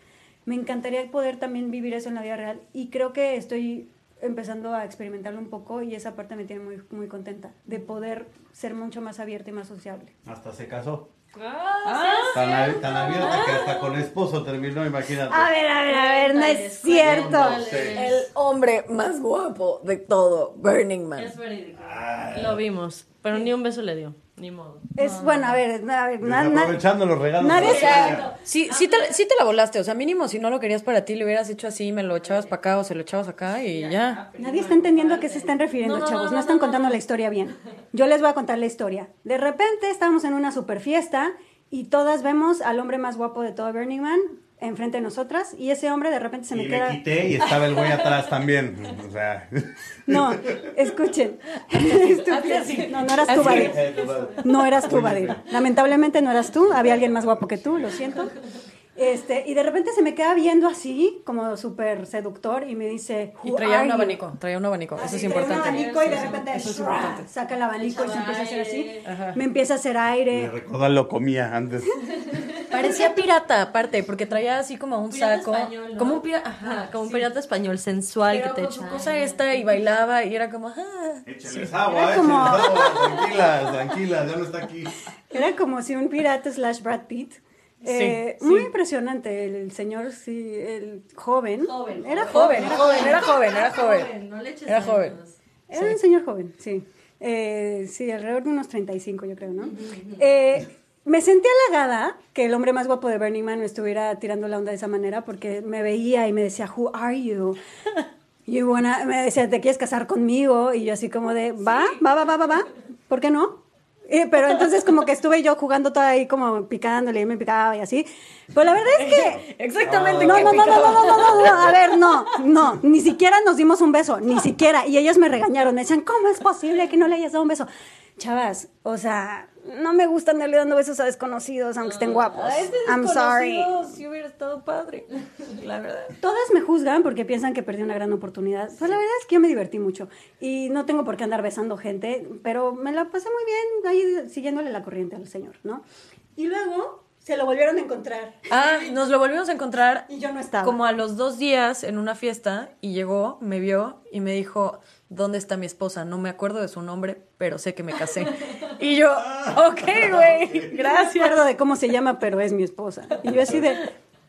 Me encantaría poder también vivir eso en la vida real y creo que estoy empezando a experimentarlo un poco y esa parte me tiene muy, muy contenta de poder ser mucho más abierta y más sociable. Hasta se casó. Ah, Tan, ab- tan abierta que hasta con esposo terminó, imagínate. A ver, a ver, a ver, no es cierto. El hombre más guapo de todo, Burning Man. Es verídico. Lo vimos, pero ni un beso le dio, ni modo. Es bueno, a ver, a ver, na- na- Aprovechando los regalos. nadie. Sí, sí te, sí te la volaste, o sea, mínimo si no lo querías para ti, le hubieras hecho así, me lo echabas para acá o se lo echabas acá y ya. Nadie está entendiendo a qué se están refiriendo, No, no, chavos. no, No, no, están no, contando no. la historia bien. Yo les voy a contar la historia. De repente estábamos en una super fiesta y todas vemos al hombre más guapo de todo Burning Man enfrente de nosotras y ese hombre de repente se me y queda... me quité y estaba el güey atrás también. O sea. No, escuchen. No, no eras tú, Badir. No eras tú, Badir. Lamentablemente no eras tú. Había alguien más guapo que tú, lo siento. Este, y de repente se me queda viendo así, como súper seductor, y me dice, Y "Who traía un you?" abanico, traía un abanico, eso es importante. Un abanico y de repente Eso es ¡shua! importante. saca el abanico y se empieza a hacer así. Ajá. Me empieza a hacer Me aire. recuerda lo comía antes. Parecía pirata, aparte, porque traía así como un Pirata saco. español, ¿no? Como un pirata. Ajá, como un pirata español sensual Pero que te con su echa. cosa esta y bailaba y era como. ah. Échenles agua, Era como- agua. Tranquilas, tranquilas, ya no está aquí. Era como si un pirata slash Brad Pitt. Eh, Sí, Muy sí. impresionante el señor, sí, el joven. Joven. Era Joven, joven. joven, era joven, era joven. no le eches Era joven. Era un señor joven, sí. Eh, sí, alrededor de unos 35, yo creo, ¿no? Eh, me sentí halagada que el hombre más guapo de Burning Man me estuviera tirando la onda de esa manera porque me veía y me decía, Who are you? You wanna- me decía, ¿te quieres casar conmigo? Y yo así como de, va, va, va, va, va, va, ¿por qué no? Eh, pero entonces como que estuve yo jugando toda ahí como picándole y me picaba y así. Pero la verdad es que... Exactamente. No, no, no, no, no, no, no, no, a ver, no, no, ni siquiera nos dimos un beso, ni siquiera. Y ellos me regañaron, me decían, ¿cómo es posible que no le hayas dado un beso? Chavas, o sea, no me gusta andarle dando besos a desconocidos, aunque estén guapos. A este I'm sorry. sí hubiera estado padre. La verdad. Todas me juzgan porque piensan que perdí una gran oportunidad. Pues la verdad es que yo me divertí mucho. Y no tengo por qué andar besando gente, pero me la pasé muy bien ahí siguiéndole la corriente al señor, ¿no? Y luego se lo volvieron a encontrar. Ah, nos lo volvimos a encontrar Y yo no estaba. como a los dos días en una fiesta y llegó, me vio y me dijo, ¿dónde está mi esposa? No me acuerdo de su nombre, pero sé que me casé. Y yo, ok, güey, No gracias. me acuerdo de cómo se llama, pero es mi esposa. Y yo así de...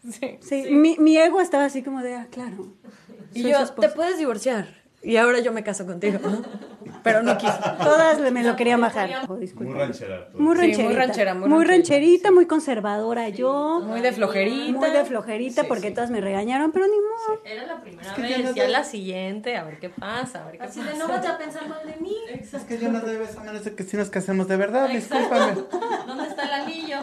Sí. Sí, Mi, mi ego estaba así como de, ah, claro. Y yo, su esposa". te puedes divorciar. Y ahora yo me caso contigo. Pero no quiso. Todas me lo querían bajar. Oh. Muy ranchera. Muy Sí, muy rancherita. ranchera, muy muy rancherita, rancherita, muy conservadora yo. Muy de flojerita. Muy de flojerita porque todas me regañaron, pero ni modo. Era la primera que ya vez, no ya la siguiente, a ver qué pasa, a ver qué Así pasa. de, no vas a pensar mal de mí. Es que yo no debes a menos de que si nos casemos de verdad, discúlpame. ¿Dónde está el anillo?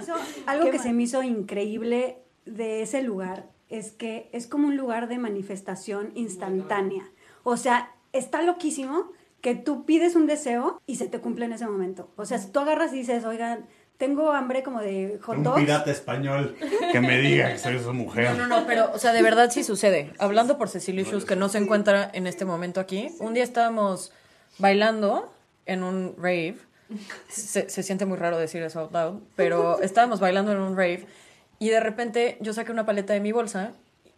Hizo- algo que se me hizo increíble de ese lugar es que es como un lugar de manifestación instantánea. O sea, está loquísimo que tú pides un deseo y se te cumple en ese momento. O sea, si tú agarras y dices, oigan, tengo hambre como de hot Un dogs. pirata español que me diga que soy su mujer. No, no, no, pero, o sea, de verdad sí sucede. Hablando por Cecilia Shoes, que no se encuentra en este momento aquí, un día estábamos bailando en un rave. Se, se siente muy raro decir eso out loud, pero estábamos bailando en un rave y de repente yo saqué una paleta de mi bolsa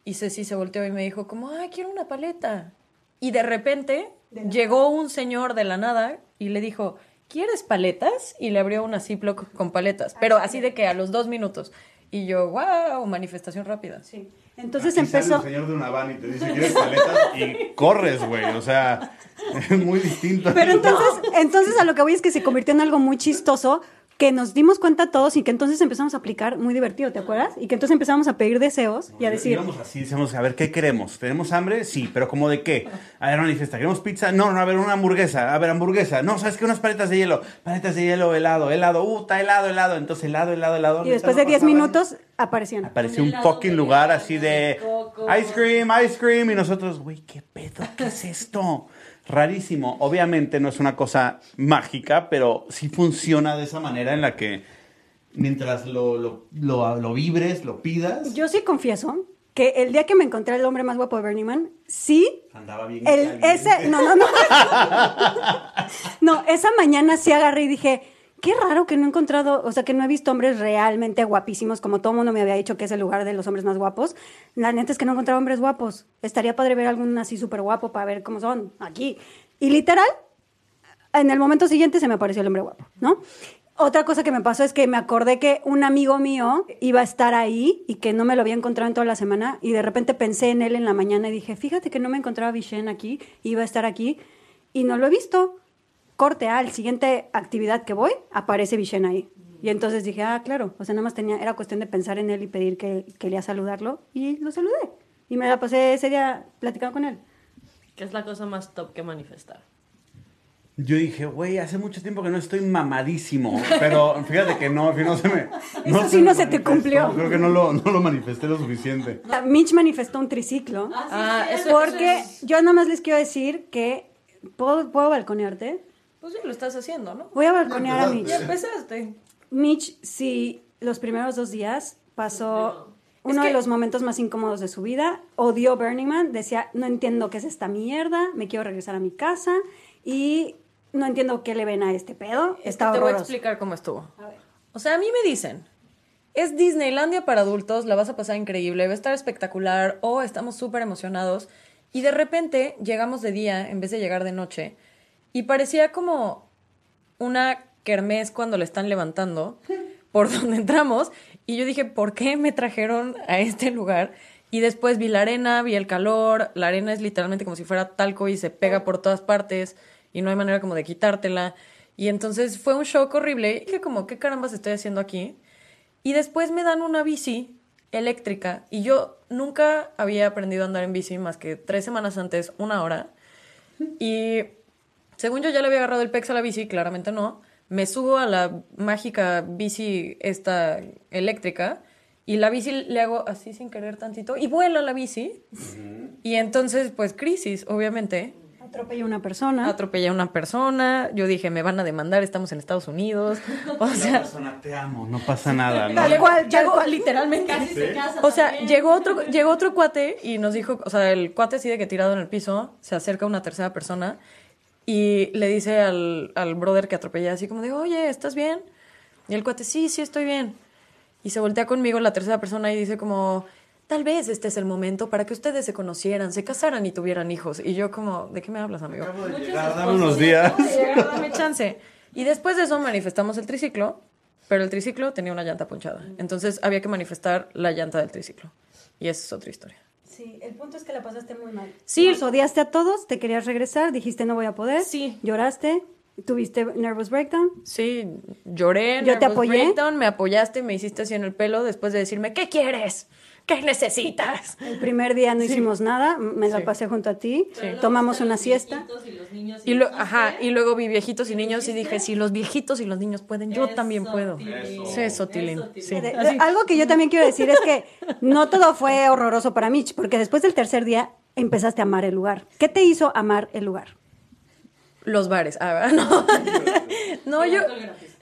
y Ceci se volteó y me dijo como, ay, quiero una paleta. Y de repente llegó un señor de la nada y le dijo, ¿quieres paletas? Y le abrió una Ziploc con paletas, pero así de que a los dos minutos. Y yo, wow, manifestación rápida. Sí. Entonces Aquí sale empezó... el señor de una van y te dice, ¿quieres paletas? Y corres, güey. O sea, es muy distinto. Pero entonces, entonces a lo que voy es que se convirtió en algo muy chistoso que nos dimos cuenta todos y que entonces empezamos a aplicar muy divertido, ¿te acuerdas? Y que entonces empezamos a pedir deseos y a decir, Íbamos así, decíamos, a ver, ¿qué queremos? ¿Tenemos hambre? Sí, pero ¿cómo de qué? A ver, manifiesta, ¿queremos pizza? No, no, a ver, una hamburguesa. A ver, hamburguesa. No, ¿sabes qué? Unas paletas de hielo. Paletas de hielo, helado, helado. Uh, está helado, helado. Entonces, helado, helado, helado. y después de 10 minutos aparecieron. Apareció un fucking lugar así de ice cream, ice cream. Y nosotros, güey, ¿qué pedo? ¿Qué es esto? Rarísimo. Obviamente no es una cosa mágica, pero sí funciona de esa manera en la que mientras lo, lo, lo, lo vibres, lo pidas, Yo sí confieso que el día que me encontré el hombre más guapo de Burning Man, sí, andaba bien. el, ese, no, no, no. no, esa mañana sí agarré y dije, qué raro que no he encontrado, o sea, que no he visto hombres realmente guapísimos, como todo mundo me había dicho que es el lugar de los hombres más guapos. La neta es que no he encontrado hombres guapos. Estaría padre ver algún así súper guapo para ver cómo son aquí. Y literal, en el momento siguiente se me apareció el hombre guapo, ¿no? Otra cosa que me pasó es que me acordé que un amigo mío iba a estar ahí y que no me lo había encontrado en toda la semana y de repente pensé en él en la mañana y dije, fíjate que no me encontraba Vishen aquí, iba a estar aquí y no lo he visto. Corte al siguiente actividad que voy, aparece Vishen ahí. Y entonces dije, ah, claro, o sea, nada más tenía, era cuestión de pensar en él y pedir que quería saludarlo y lo saludé. Y me la pasé ese día platicando con él. ¿Qué es la cosa más top que manifestar? Yo dije, güey, hace mucho tiempo que no estoy mamadísimo. Pero fíjate que no, no se me. Eso sí me no se te cumplió. Creo que no lo, no lo manifesté lo suficiente. Mitch manifestó un triciclo. Ah, eso, Porque eso es- yo nada más les quiero decir que. ¿Puedo, ¿puedo balconearte? Pues sí, lo estás haciendo, ¿no? Voy a balconear a Mitch. Ya empezaste. Mitch, sí, los primeros dos días pasó Es uno de que- los momentos más incómodos de su vida. Odió Burning Man. Decía, no entiendo qué es esta mierda. Me quiero regresar a mi casa. Y no entiendo qué le ven a este pedo. Es que Está te voy a explicar cómo estuvo. O sea, a mí me dicen, es Disneylandia para adultos, la vas a pasar increíble, va a estar espectacular, o estamos súper emocionados. Y de repente llegamos de día en vez de llegar de noche. Y parecía como una kermés cuando le están levantando por donde entramos. Y yo dije, ¿por qué me trajeron a este lugar? Y después vi la arena, vi el calor. La arena es literalmente como si fuera talco y se pega por todas partes y no hay manera como de quitártela. Y entonces fue un shock horrible. Y dije como, ¿qué carambas estoy haciendo aquí? Y después me dan una bici eléctrica y yo nunca había aprendido a andar en bici más que tres semanas antes, una hora. Y según yo ya le había agarrado el pex a la bici, claramente no. Me subo a la mágica bici esta eléctrica y la bici le hago así sin querer tantito y vuela la bici. Y entonces, pues crisis, obviamente. Atropelló a una persona. atropellé a una persona, yo dije, me van a demandar, estamos en Estados Unidos. O La sea, persona, te amo, no pasa nada, ¿no? Tal cual, llegó literalmente. Casi se casa O sea, también. llegó otro, llegó otro cuate y nos dijo, o sea, el cuate así de que tirado en el piso, se acerca una tercera persona y le dice al, al brother que atropellé así como de, oye, ¿estás bien? Y el cuate, sí, sí, estoy bien. Y se voltea conmigo la tercera persona y dice como, tal vez este es el momento para que ustedes se conocieran, se casaran y tuvieran hijos. Y yo como, ¿de qué me hablas, amigo? Acabo de llegar, dame unos días. Dame chance. Y después de eso manifestamos el triciclo, pero el triciclo tenía una llanta ponchada. Entonces había que manifestar la llanta del triciclo. Y esa es otra historia. Sí, el punto es que la pasaste muy mal. Sí. Nos odiaste a todos, te querías regresar, dijiste no voy a poder. Sí. Lloraste, tuviste nervous breakdown. Sí, lloré. Yo te apoyé. breakdown, me apoyaste, me hiciste así en el pelo después de decirme, ¿qué quieres? ¿Qué necesitas? El primer día no hicimos nada, me la pasé junto a ti, tomamos una siesta. Y, lo, ajá, y luego vi viejitos y niños y dije, si los viejitos y los niños pueden, yo también puedo. Sí, eso, Tilín. Sí. De- de- algo que yo también quiero decir es que no todo fue horroroso para Mitch, porque después del tercer día empezaste a amar el lugar. ¿Qué te hizo amar el lugar? Los bares. Ah, no. no, yo,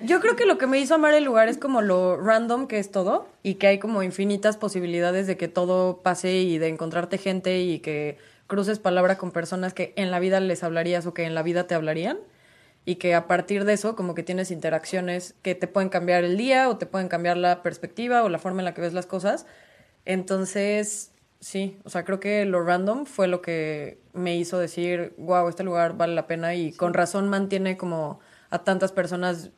yo creo que lo que me hizo amar el lugar es como lo random que es todo y que hay como infinitas posibilidades de que todo pase y de encontrarte gente y que cruces palabra con personas que en la vida les hablarías o que en la vida te hablarían y que a partir de eso como que tienes interacciones que te pueden cambiar el día o te pueden cambiar la perspectiva o la forma en la que ves las cosas. Entonces, sí, o sea, creo que lo random fue lo que me hizo decir, wow, este lugar vale la pena y con razón mantiene como a tantas personas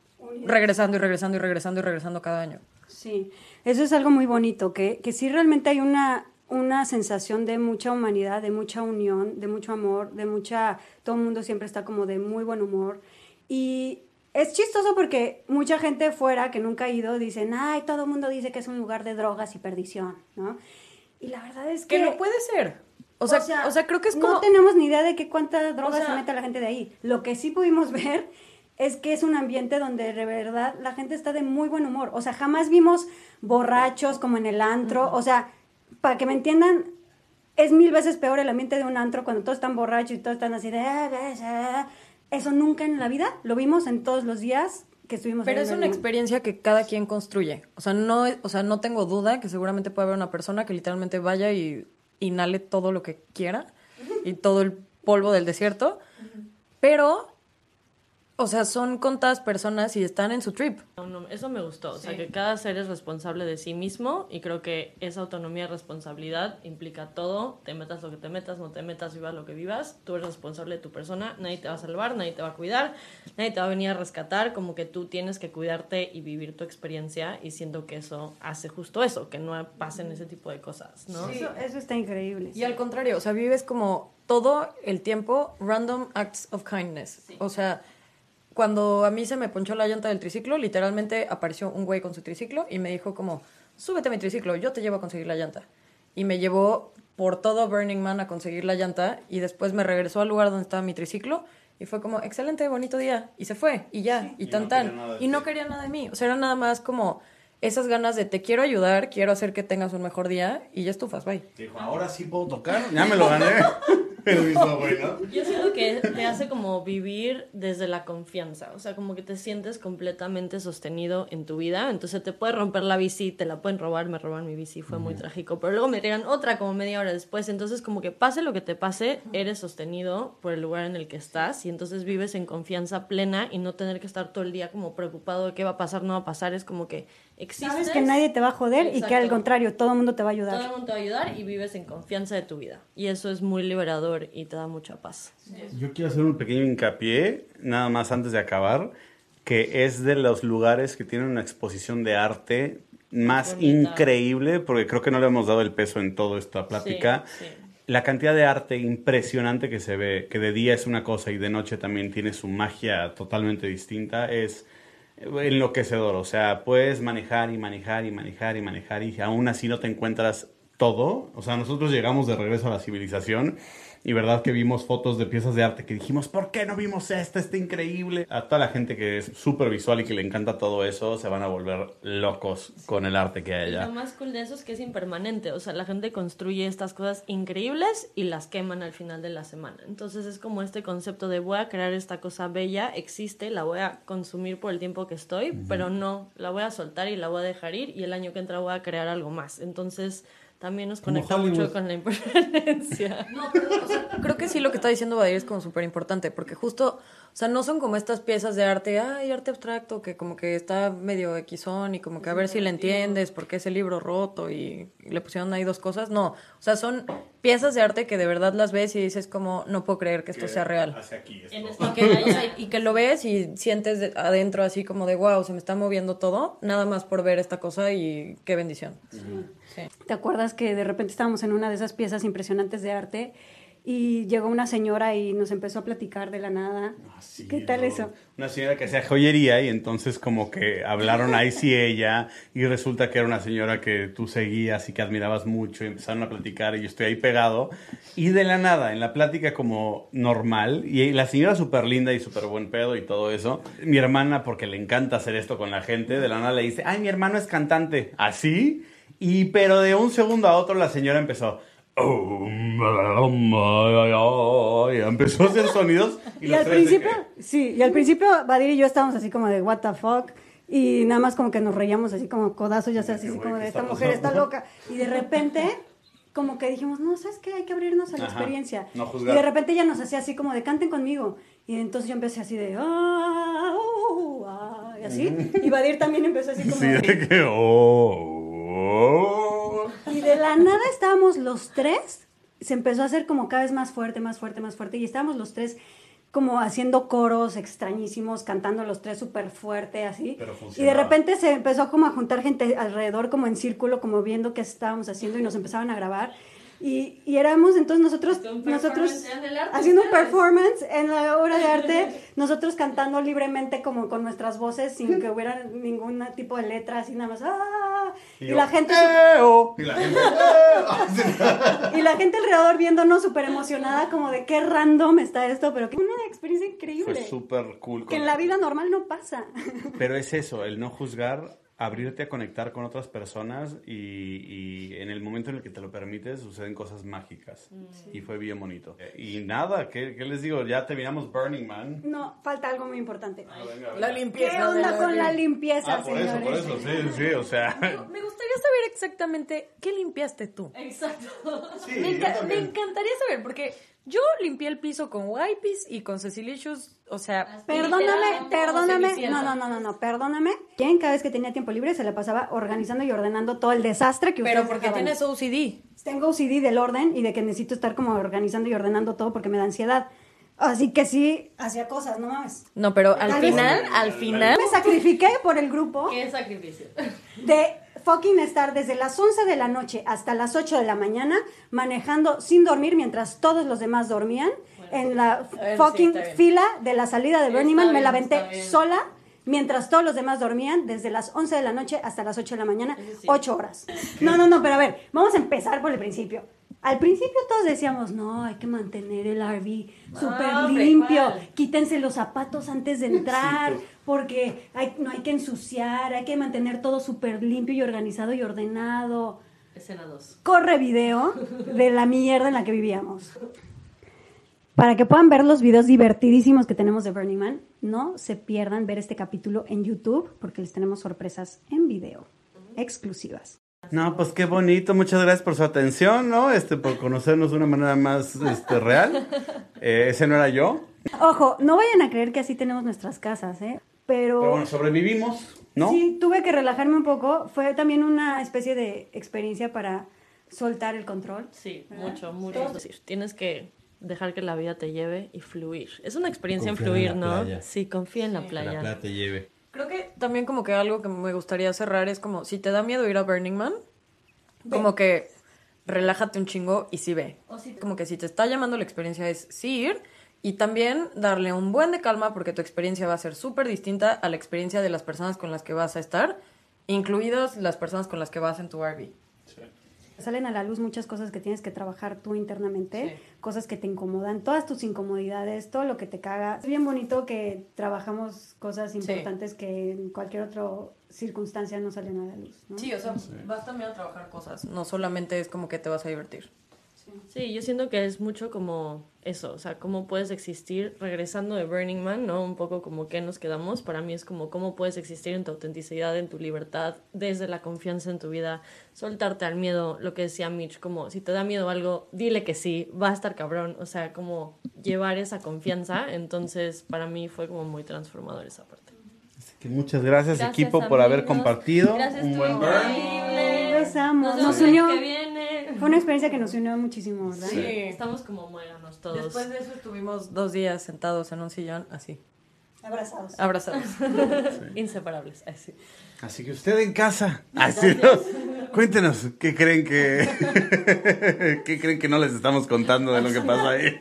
regresando y regresando y regresando y regresando cada año. Sí, eso es algo muy bonito, que, que sí realmente hay una, una sensación de mucha humanidad, de mucha unión, de mucho amor, de mucha... Todo el mundo siempre está como de muy buen humor. Y es chistoso porque mucha gente fuera que nunca ha ido dicen, ay, todo el mundo dice que es un lugar de drogas y perdición, ¿no? Y la verdad es que... Que lo puede ser. O sea, o sea, creo que es como... No tenemos ni idea de qué cuánta droga sea- se mete la gente de ahí. Lo que sí pudimos ver es que es un ambiente donde de verdad la gente está de muy buen humor. O sea, jamás vimos borrachos como en el antro. O sea, para que me entiendan, es mil veces peor el ambiente de un antro cuando todos están borrachos y todos están así de... "Ah, ah, ah". Eso nunca en la vida lo vimos en todos los días que estuvimos Pero es una experiencia que cada quien construye. O sea, no, o sea, no tengo duda que seguramente puede haber una persona que literalmente vaya y inhale todo lo que quiera y todo el polvo del desierto. Pero, o sea, son contadas personas y están en su trip. No, no, eso me gustó, o sea, que cada ser es responsable de sí mismo y creo que esa autonomía y responsabilidad implica todo, te metas lo que te metas, no te metas, vivas lo que vivas, tú eres responsable de tu persona, nadie te va a salvar, nadie te va a cuidar, nadie te va a venir a rescatar, como que tú tienes que cuidarte y vivir tu experiencia y siento que eso hace justo eso, que no pasen ese tipo de cosas, ¿no? Eso, eso está increíble. Y al contrario, o sea, vives como todo el tiempo random acts of kindness. O sea, cuando a mí se me ponchó la llanta del triciclo, literalmente apareció un güey con su triciclo y me dijo como, súbete a mi triciclo, yo te llevo a conseguir la llanta. Y me llevó por todo Burning Man a conseguir la llanta y después me regresó al lugar donde estaba mi triciclo y fue como, excelente, bonito día. Y se fue y ya, y tan no quería tan. de Y no quería nada de mí. O sea, era nada más como esas ganas de te quiero ayudar, quiero hacer que tengas un mejor día y ya estufas, bye. Dijo, ahora sí puedo tocar, ya me lo gané. El mismo güey, ¿no? Yo siento que te hace como vivir desde la confianza, o sea, como que te sientes completamente sostenido en tu vida, entonces te puede romper la bici, te la pueden robar, me roban mi bici, fue muy trágico, pero luego me tiran otra como media hora después, entonces como que pase lo que te pase, eres sostenido por el lugar en el que estás y entonces vives en confianza plena y no tener que estar todo el día como preocupado de qué va a pasar, no va a pasar, es como que existes. Sabes que nadie te va a joder y que al Exacto. contrario, todo el mundo te va a ayudar. Todo el mundo te va a ayudar y vives en confianza de tu vida. Y eso es muy liberador y te da mucha paz. Yo quiero hacer un pequeño hincapié, nada más antes de acabar, que es de los lugares que tienen una exposición de arte más Bonita. increíble, porque creo que no le hemos dado el peso en toda esta plática. Sí, sí. La cantidad de arte impresionante que se ve, que de día es una cosa y de noche también tiene su magia totalmente distinta, es enloquecedor. O sea, puedes manejar y manejar y manejar y manejar y aún así no te encuentras todo. O sea, nosotros llegamos de regreso a la civilización y verdad que vimos fotos de piezas de arte que dijimos, ¿por qué no vimos esta? Está increíble. A toda la gente que es súper visual y que le encanta todo eso, se van a volver locos con el arte que hay allá. Lo más cool de eso es que es impermanente. O sea, la gente construye estas cosas increíbles y las queman al final de la semana. Entonces es como este concepto de voy a crear esta cosa bella, existe, la voy a consumir por el tiempo que estoy, pero no, la voy a soltar y la voy a dejar ir y el año que entra voy a crear algo más. Entonces también nos conecta Hollywood. mucho con la impermanencia. No, pero, o sea, creo que sí lo que está diciendo Badir es como súper importante, porque justo, o sea, no son como estas piezas de arte, ay, arte abstracto, que como que está medio equisón y como que a ver si le entiendes, porque es el libro roto y le pusieron ahí dos cosas. No, o sea, son piezas de arte que de verdad las ves y dices como, no puedo creer que esto sea real. Hacia aquí, esto. En Y que, y lo ves y sientes de- adentro así como de wow, se me está moviendo todo, nada más por ver esta cosa y qué bendición. Sí. ¿Te acuerdas que de repente estábamos en una de esas piezas impresionantes de arte y llegó una señora y nos empezó a platicar de la nada? Ah, Sí, ¿Qué tal eso? Una señora que hacía joyería y entonces como que hablaron ahí sí ella y resulta que era una señora que tú seguías y que admirabas mucho y empezaron a platicar y yo estoy ahí pegado y de la nada, en la plática como normal y la señora súper linda y súper buen pedo y todo eso, mi hermana porque le encanta hacer esto con la gente, de la nada le dice, ay mi hermano es cantante, así y pero de un segundo a otro la señora empezó... "Oh, y empezó a hacer sonidos y, al principio, que- sí, y al principio Badir y yo estábamos así como de what the fuck y nada más como que nos reíamos así como codazos, ya sabes, Qué así como ¿qué de esta mujer está loca y de repente como que dijimos, no, ¿sabes qué? Hay que abrirnos a la Ajá, experiencia. no y de repente ella nos hacía así como de canten conmigo. Y entonces yo empecé así de, ah, uh, ah", y así. Y Badir también empezó así como Sí, de que. Oh, oh. De la nada estábamos los tres, se empezó a hacer como cada vez más fuerte, más fuerte, más fuerte, y estábamos los tres como haciendo coros extrañísimos, cantando los tres súper fuerte, así. Pero y de repente se empezó como a juntar gente alrededor, como en círculo, como viendo qué estábamos haciendo, y nos empezaban a grabar. Y, y éramos entonces nosotros, nosotros haciendo un performance en la obra de arte, nosotros cantando libremente como con nuestras voces sin que hubiera ningún tipo de letra, así nada más. ¡ah! Y, yo, la gente "Eh, oh". Y la gente. y la gente alrededor viéndonos súper emocionada, como de qué random está esto, pero que una experiencia increíble. Fue súper cool. Que en la vida normal no pasa. Pero es eso, el no juzgar, abrirte a conectar con otras personas y, y en el momento en el que te lo permites suceden cosas mágicas. Y fue bien bonito. Y nada, ¿qué, qué les digo? Ya terminamos Burning Man. No, falta algo muy importante. Ah, venga, La limpieza. ¿Qué onda con la limpieza, Ah, por eso, señores? por eso, sí, sí, o sea. Me gustaría saber exactamente qué limpiaste tú. Exacto. Sí, me, enca- encantaría saber, porque yo limpié el piso con wipes y con Cecilicious, o sea, Perdóname, perdóname. No, no, no, no, no, perdóname. ¿Quién cada vez que tenía tiempo libre se la pasaba organizando y ordenando todo el desastre que pero porque dejaban? tienes OCD. Tengo OCD del orden y de que necesito estar como organizando y ordenando todo porque me da ansiedad. Así que sí, hacía cosas, no mames. No, pero al Tal vez- final, al final, Me sacrifiqué por el grupo Qué sacrificio. de fucking estar desde las 11 de la noche hasta las 8 de la mañana manejando sin dormir mientras todos los demás dormían en la sí, fucking fila de la salida de Burning Man. Me la aventé sola mientras todos los demás dormían desde las 11 de la noche hasta las 8 de la mañana, sí. 8 horas. No, no, no, pero a ver, vamos a empezar por el principio. Al principio todos decíamos, no, hay que mantener el RV súper Ah, limpio, quítense los zapatos antes de entrar, porque hay- no hay que ensuciar, hay que mantener todo súper limpio y organizado y ordenado. Escena 2. Corre video de la mierda en la que vivíamos. Para que puedan ver los videos divertidísimos que tenemos de Burning Man, no se pierdan ver este capítulo en YouTube, porque les tenemos sorpresas en video, exclusivas. No, pues qué bonito, muchas gracias por su atención, ¿no? Este, por conocernos de una manera más este, real. Eh, ese no era yo. Ojo, no vayan a creer que así tenemos nuestras casas, ¿eh? Pero, Pero bueno, sobrevivimos, ¿no? sí, tuve que relajarme un poco. Fue también una especie de experiencia para soltar el control. Sí, mucho, mucho. Es decir, tienes que dejar que la vida te lleve y fluir. Es una experiencia en fluir, ¿no? playa. Sí, confía en la Que playa. la plata te lleve. Creo que también como que algo que me gustaría cerrar es como, si te da miedo ir a Burning Man, como que relájate un chingo y sí ve. O si- Como que si te está llamando la experiencia es sí ir y también darle un buen de calma porque tu experiencia va a ser súper distinta a la experiencia de las personas con las que vas a estar, incluidas las personas con las que vas en tu RV. Salen a la luz muchas cosas que tienes que trabajar tú internamente, cosas que te incomodan, todas tus incomodidades, todo lo que te caga. Es bien bonito que trabajamos cosas importantes que en cualquier otra circunstancia no salen a la luz. ¿no? Sí, o sea, vas también a trabajar cosas. No solamente es como que te vas a divertir. Sí, yo siento que es mucho como eso, o sea, cómo puedes existir regresando de Burning Man, ¿no? Un poco como que nos quedamos. Para mí es como cómo puedes existir en tu autenticidad, en tu libertad, desde la confianza en tu vida, soltarte al miedo, lo que decía Mitch, como si te da miedo algo, dile que sí, va a estar cabrón, o sea, como llevar esa confianza. Entonces, para mí fue como muy transformador esa parte. Así que muchas gracias, equipo por haber compartido. Gracias, un buen increíble. Nos, Nos unió. Fue una experiencia que nos unió muchísimo, ¿verdad? Sí. Estamos como muéganos todos. Después de eso estuvimos dos días sentados en un sillón así, Abrazados. abrazados. Inseparables. Así. Así que usted en casa, así no, cuéntenos qué creen que qué creen que no les estamos contando de lo que pasa ahí.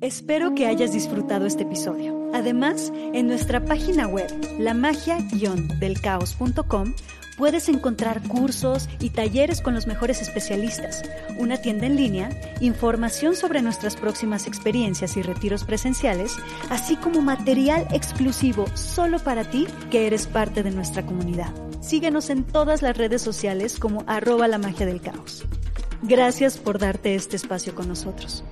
Espero que hayas disfrutado este episodio. Además, en nuestra página web, lamagia-delcaos.com, puedes encontrar cursos y talleres con los mejores especialistas, una tienda en línea, información sobre nuestras próximas experiencias y retiros presenciales, así como material exclusivo solo para ti que eres parte de nuestra comunidad. Síguenos en todas las redes sociales como arroba la magia del caos. Gracias por darte este espacio con nosotros.